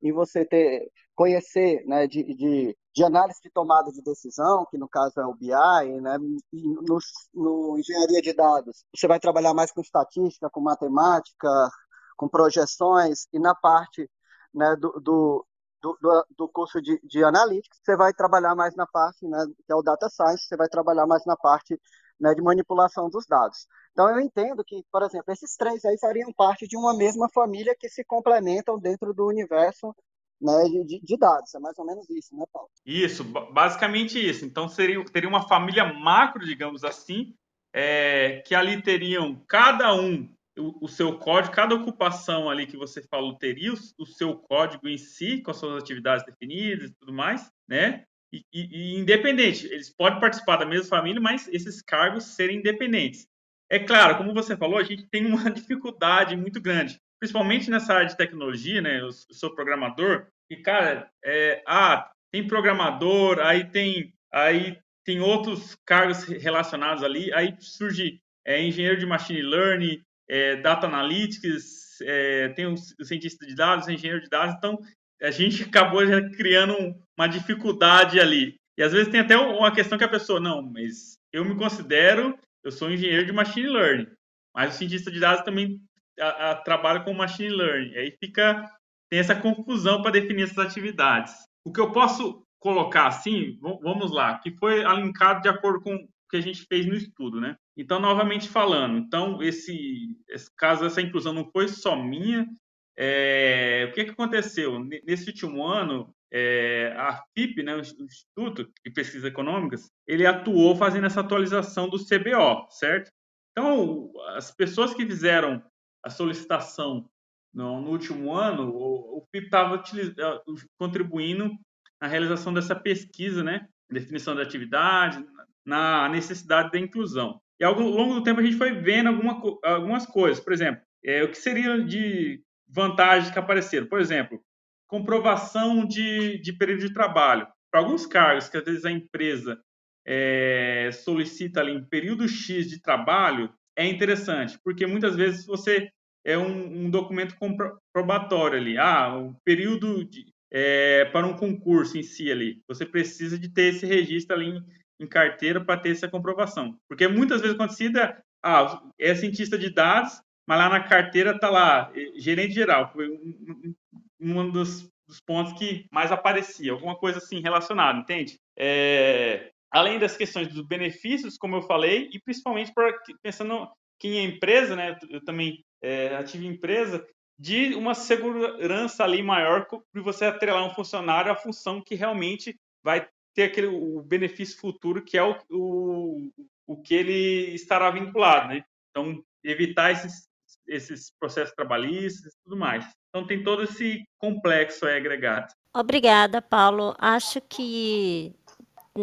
em você ter conhecer né, de, de de análise de tomada de decisão, que no caso é o BI, né? E no, no, engenharia de dados, você vai trabalhar mais com estatística, com matemática, com projeções, e na parte né, do, do, do, do curso de, de analytics, você vai trabalhar mais na parte, né, que é o data science, você vai trabalhar mais na parte né, de manipulação dos dados. Então eu entendo que, por exemplo, esses três aí fariam parte de uma mesma família que se complementam dentro do universo né, de, de, dados. É mais ou menos isso, né, Paulo? Isso, basicamente isso. Então, seria, teria uma família macro, digamos assim, é, que ali teriam cada um o, o, seu código, cada ocupação ali que você falou teria o, o, seu código em si, com as suas atividades definidas e tudo mais, né? E, e, e independente, eles podem participar da mesma família, mas esses cargos serem independentes. É claro, como você falou, a gente tem uma *laughs* dificuldade muito grande principalmente nessa área de tecnologia, né? Eu sou programador e cara, é, ah, tem programador, aí tem, aí tem outros cargos relacionados ali, aí surge é, engenheiro de machine learning, é, data analytics, é, tem o um cientista de dados, engenheiro de dados, então a gente *laughs* acabou criando uma dificuldade ali. E às vezes tem até uma questão que a pessoa, não, mas eu me considero, eu sou engenheiro de machine learning, mas o cientista de dados também a, a, trabalha com machine learning. Aí fica tem essa confusão para definir essas atividades. O que eu posso colocar assim, vamos lá, que foi alinkado de acordo com o que a gente fez no estudo, né? Então, novamente falando, então esse, esse caso, essa inclusão não foi só minha. É, o que, que aconteceu nesse último ano? É, a FIP, né, o Instituto de Pesquisas Econômicas, ele atuou fazendo essa atualização do CBO, certo? Então, as pessoas que fizeram a solicitação no, no último ano, o, o FIP estava eh, contribuindo na realização dessa pesquisa, né? Definição da atividade, na necessidade da inclusão. E ao longo do tempo a gente foi vendo alguma, algumas coisas. Por exemplo, é, o que seria de vantagens que apareceram? Por exemplo, comprovação de, de período de trabalho. Para alguns cargos que às vezes a empresa é, solicita ali um período X de trabalho, é interessante, porque muitas vezes você é um, um documento probatório ali. Ah, o período de, é, para um concurso em si ali. Você precisa de ter esse registro ali em, em carteira para ter essa comprovação. Porque muitas vezes acontecida, ah, é cientista de dados, mas lá na carteira está lá, gerente geral. Foi um, um dos, dos pontos que mais aparecia, alguma coisa assim relacionada, entende? É, além das questões dos benefícios, como eu falei, e principalmente para pensando que em empresa, né, eu também é, tive empresa, de uma segurança ali maior de você atrelar um funcionário à função que realmente vai ter aquele o benefício futuro que é o, o, o que ele estará vinculado, né? Então, evitar esses, esses processos trabalhistas e tudo mais. Então, tem todo esse complexo aí agregado. Obrigada, Paulo. Acho que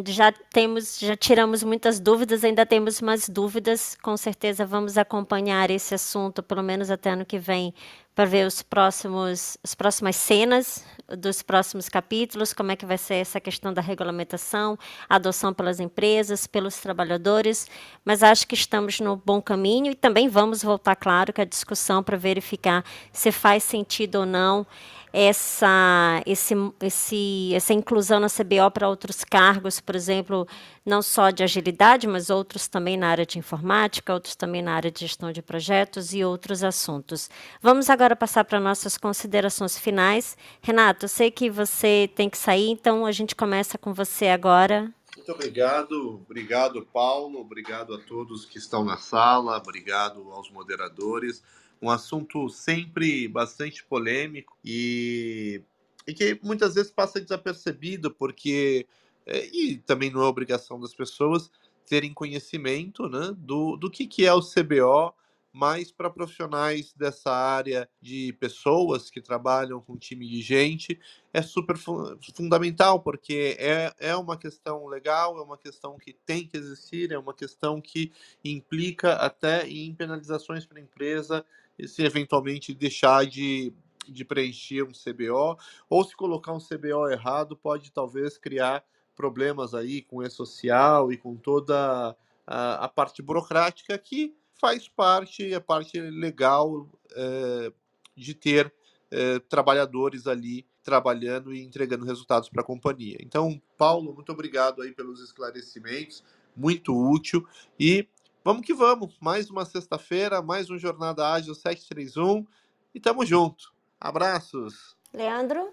já temos, já tiramos muitas dúvidas, ainda temos mais dúvidas. Com certeza vamos acompanhar esse assunto, pelo menos até ano que vem, para ver os próximos, as próximas cenas dos próximos capítulos, como é que vai ser essa questão da regulamentação, adoção pelas empresas, pelos trabalhadores. Mas acho que estamos no bom caminho e também vamos voltar, claro, com a discussão para verificar se faz sentido ou não essa, esse, esse, essa inclusão na CBO para outros cargos, por exemplo, não só de agilidade, mas outros também na área de informática, outros também na área de gestão de projetos e outros assuntos. Vamos agora passar para nossas considerações finais. Renato, eu sei que você tem que sair, então a gente começa com você agora. Muito obrigado, obrigado Paulo, obrigado a todos que estão na sala, obrigado aos moderadores um assunto sempre bastante polêmico e, e que muitas vezes passa desapercebido, porque, é, e também não é obrigação das pessoas terem conhecimento né, do, do que, que é o CBO, mas para profissionais dessa área de pessoas que trabalham com time de gente, é super fundamental, porque é, é uma questão legal, é uma questão que tem que existir, é uma questão que implica até em penalizações para a empresa se eventualmente deixar de, de preencher um CBO, ou se colocar um CBO errado, pode talvez criar problemas aí com e social e com toda a, a parte burocrática que faz parte, a parte legal é, de ter é, trabalhadores ali trabalhando e entregando resultados para a companhia. Então, Paulo, muito obrigado aí pelos esclarecimentos, muito útil e Vamos que vamos. Mais uma sexta-feira, mais um Jornada Ágil 731 e tamo junto. Abraços. Leandro?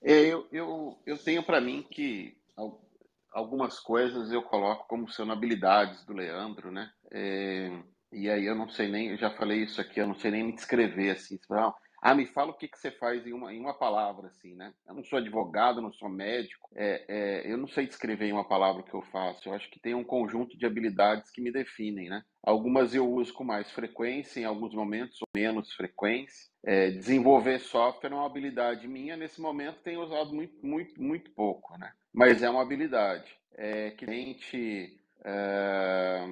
É, eu, eu, eu tenho para mim que algumas coisas eu coloco como sendo habilidades do Leandro, né? É, e aí eu não sei nem, eu já falei isso aqui, eu não sei nem me descrever assim. Não, ah, me fala o que, que você faz em uma, em uma palavra, assim, né? Eu não sou advogado, não sou médico, é, é, eu não sei descrever em uma palavra o que eu faço. Eu acho que tem um conjunto de habilidades que me definem, né? Algumas eu uso com mais frequência, em alguns momentos ou menos frequência. É, desenvolver software é uma habilidade minha, nesse momento tenho usado muito, muito, muito pouco, né? Mas é uma habilidade. É, cliente, é,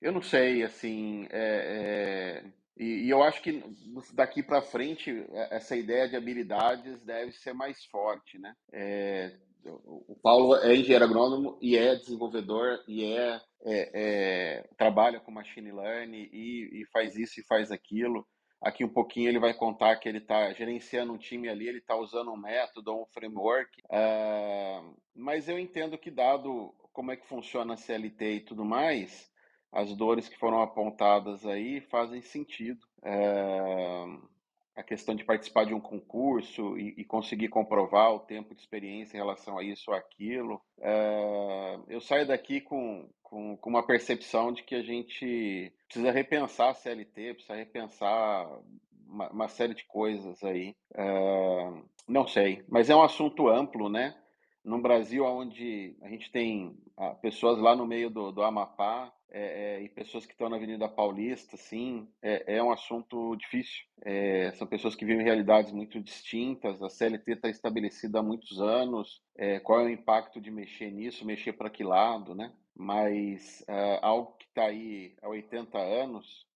eu não sei, assim, é, é e, e, eu acho que daqui para frente é, essa ideia de habilidades deve ser mais forte, né? É, o Paulo é engenheiro agrônomo e é desenvolvedor e é, é, é trabalha com machine learning e, e, faz isso e faz aquilo. Aqui um pouquinho ele vai contar que ele está gerenciando um time ali, ele está usando um método, um framework. Uh, mas eu entendo que dado como é que funciona a CLT e tudo mais, as dores que foram apontadas aí fazem sentido. É, a questão de participar de um concurso e, e, conseguir comprovar o tempo de experiência em relação a isso ou aquilo. É, eu saio daqui com, com, com, uma percepção de que a gente precisa repensar a CLT, precisa repensar uma, uma série de coisas aí. É, não sei, mas é um assunto amplo, né? Num Brasil onde a gente tem ah, pessoas lá no meio do, do Amapá é, é, e pessoas que estão na Avenida Paulista, sim, é, é um assunto difícil. É, são pessoas que vivem realidades muito distintas. A CLT está estabelecida há muitos anos. É, qual é o impacto de mexer nisso? Mexer para que lado, né? Mas é, algo que está aí há 80 anos,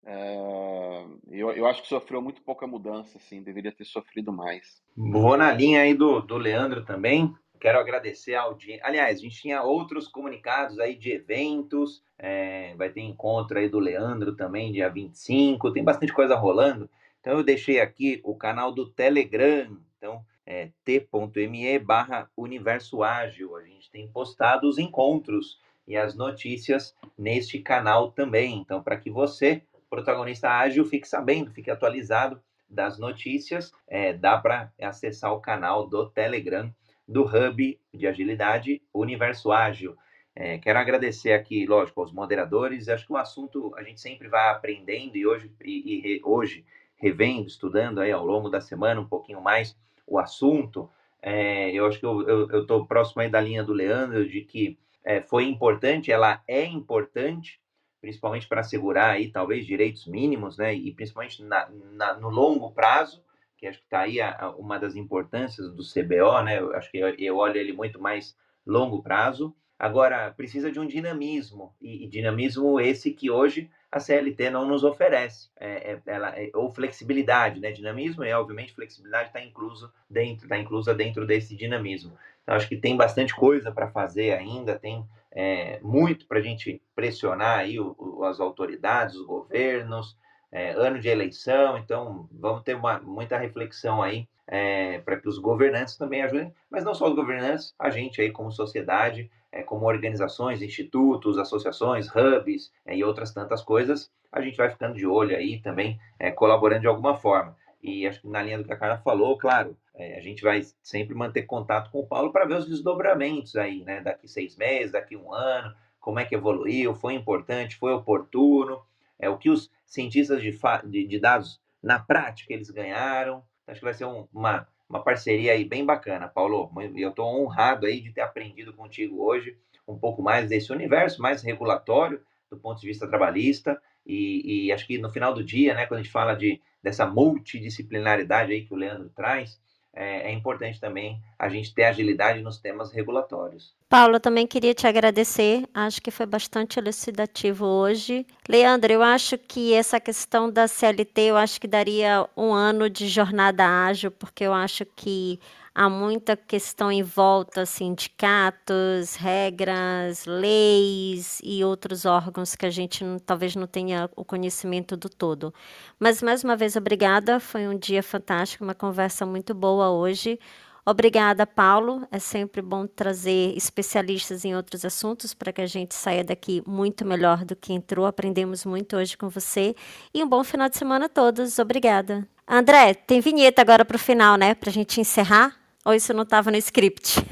eu, eu acho que sofreu muito pouca mudança, assim, deveria ter sofrido mais. Vou na linha aí do, do Leandro também. Quero agradecer a audiência. Aliás, a gente tinha outros comunicados aí de eventos. É, vai ter encontro aí do Leandro também, dia 25. Tem bastante coisa rolando. Então eu deixei aqui o canal do Telegram. Então, é t.me barra Universo Ágil. A gente tem postado os encontros e as notícias neste canal também. Então, para que você, protagonista ágil, fique sabendo, fique atualizado das notícias, é, dá para acessar o canal do Telegram do Hub de Agilidade Universo Ágil. É, quero agradecer aqui, lógico, aos moderadores. Acho que o assunto a gente sempre vai aprendendo e hoje, e, e hoje revendo, estudando aí ao longo da semana um pouquinho mais o assunto. É, eu acho que eu estou próximo aí da linha do Leandro de que é, foi importante, ela é importante, principalmente para assegurar aí talvez direitos mínimos, né? E principalmente na, na, no longo prazo, que acho que está aí a, a, uma das importâncias do CBO, né? Eu acho que eu, eu olho ele muito mais longo prazo. Agora, precisa de um dinamismo, e, e dinamismo esse que hoje a CLT não nos oferece, é, é, ela, é, ou flexibilidade, né? Dinamismo e, obviamente, flexibilidade está incluso dentro, tá inclusa dentro desse dinamismo. Então, acho que tem bastante coisa para fazer ainda, tem é, muito para a gente pressionar aí o, o, as autoridades, os governos, é, ano de eleição, então vamos ter uma, muita reflexão aí é, para que os governantes também ajudem, mas não só os governantes, a gente aí como sociedade, é, como organizações, institutos, associações, hubs é, e outras tantas coisas, a gente vai ficando de olho aí também, é, colaborando de alguma forma. E acho que na linha do que a Carla falou, claro, é, a gente vai sempre manter contato com o Paulo para ver os desdobramentos aí, né? Daqui seis meses, daqui um ano, como é que evoluiu, foi importante, foi oportuno, é o que os cientistas de, de, de dados na prática eles ganharam. Acho que vai ser um, uma, uma parceria aí bem bacana, Paulo. Eu estou honrado aí de ter aprendido contigo hoje um pouco mais desse universo mais regulatório do ponto de vista trabalhista e, e, acho que no final do dia, né, quando a gente fala de dessa multidisciplinaridade aí que o Leandro traz, é, importante também a gente ter agilidade nos temas regulatórios. Paulo, também queria te agradecer, acho que foi bastante elucidativo hoje. Leandro, eu acho que essa questão da CLT, eu acho que daria um ano de jornada ágil, porque eu acho que há muita questão em volta, sindicatos, regras, leis e outros órgãos que a gente não, talvez não tenha o conhecimento do todo. Mas mais uma vez, obrigada. Foi um dia fantástico, uma conversa muito boa hoje. Obrigada, Paulo. É sempre bom trazer especialistas em outros assuntos para que a gente saia daqui muito melhor do que entrou. Aprendemos muito hoje com você. E um bom final de semana a todos. Obrigada. André, tem vinheta agora para o final, né? Para a gente encerrar? Ou isso não estava no script?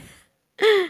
*laughs*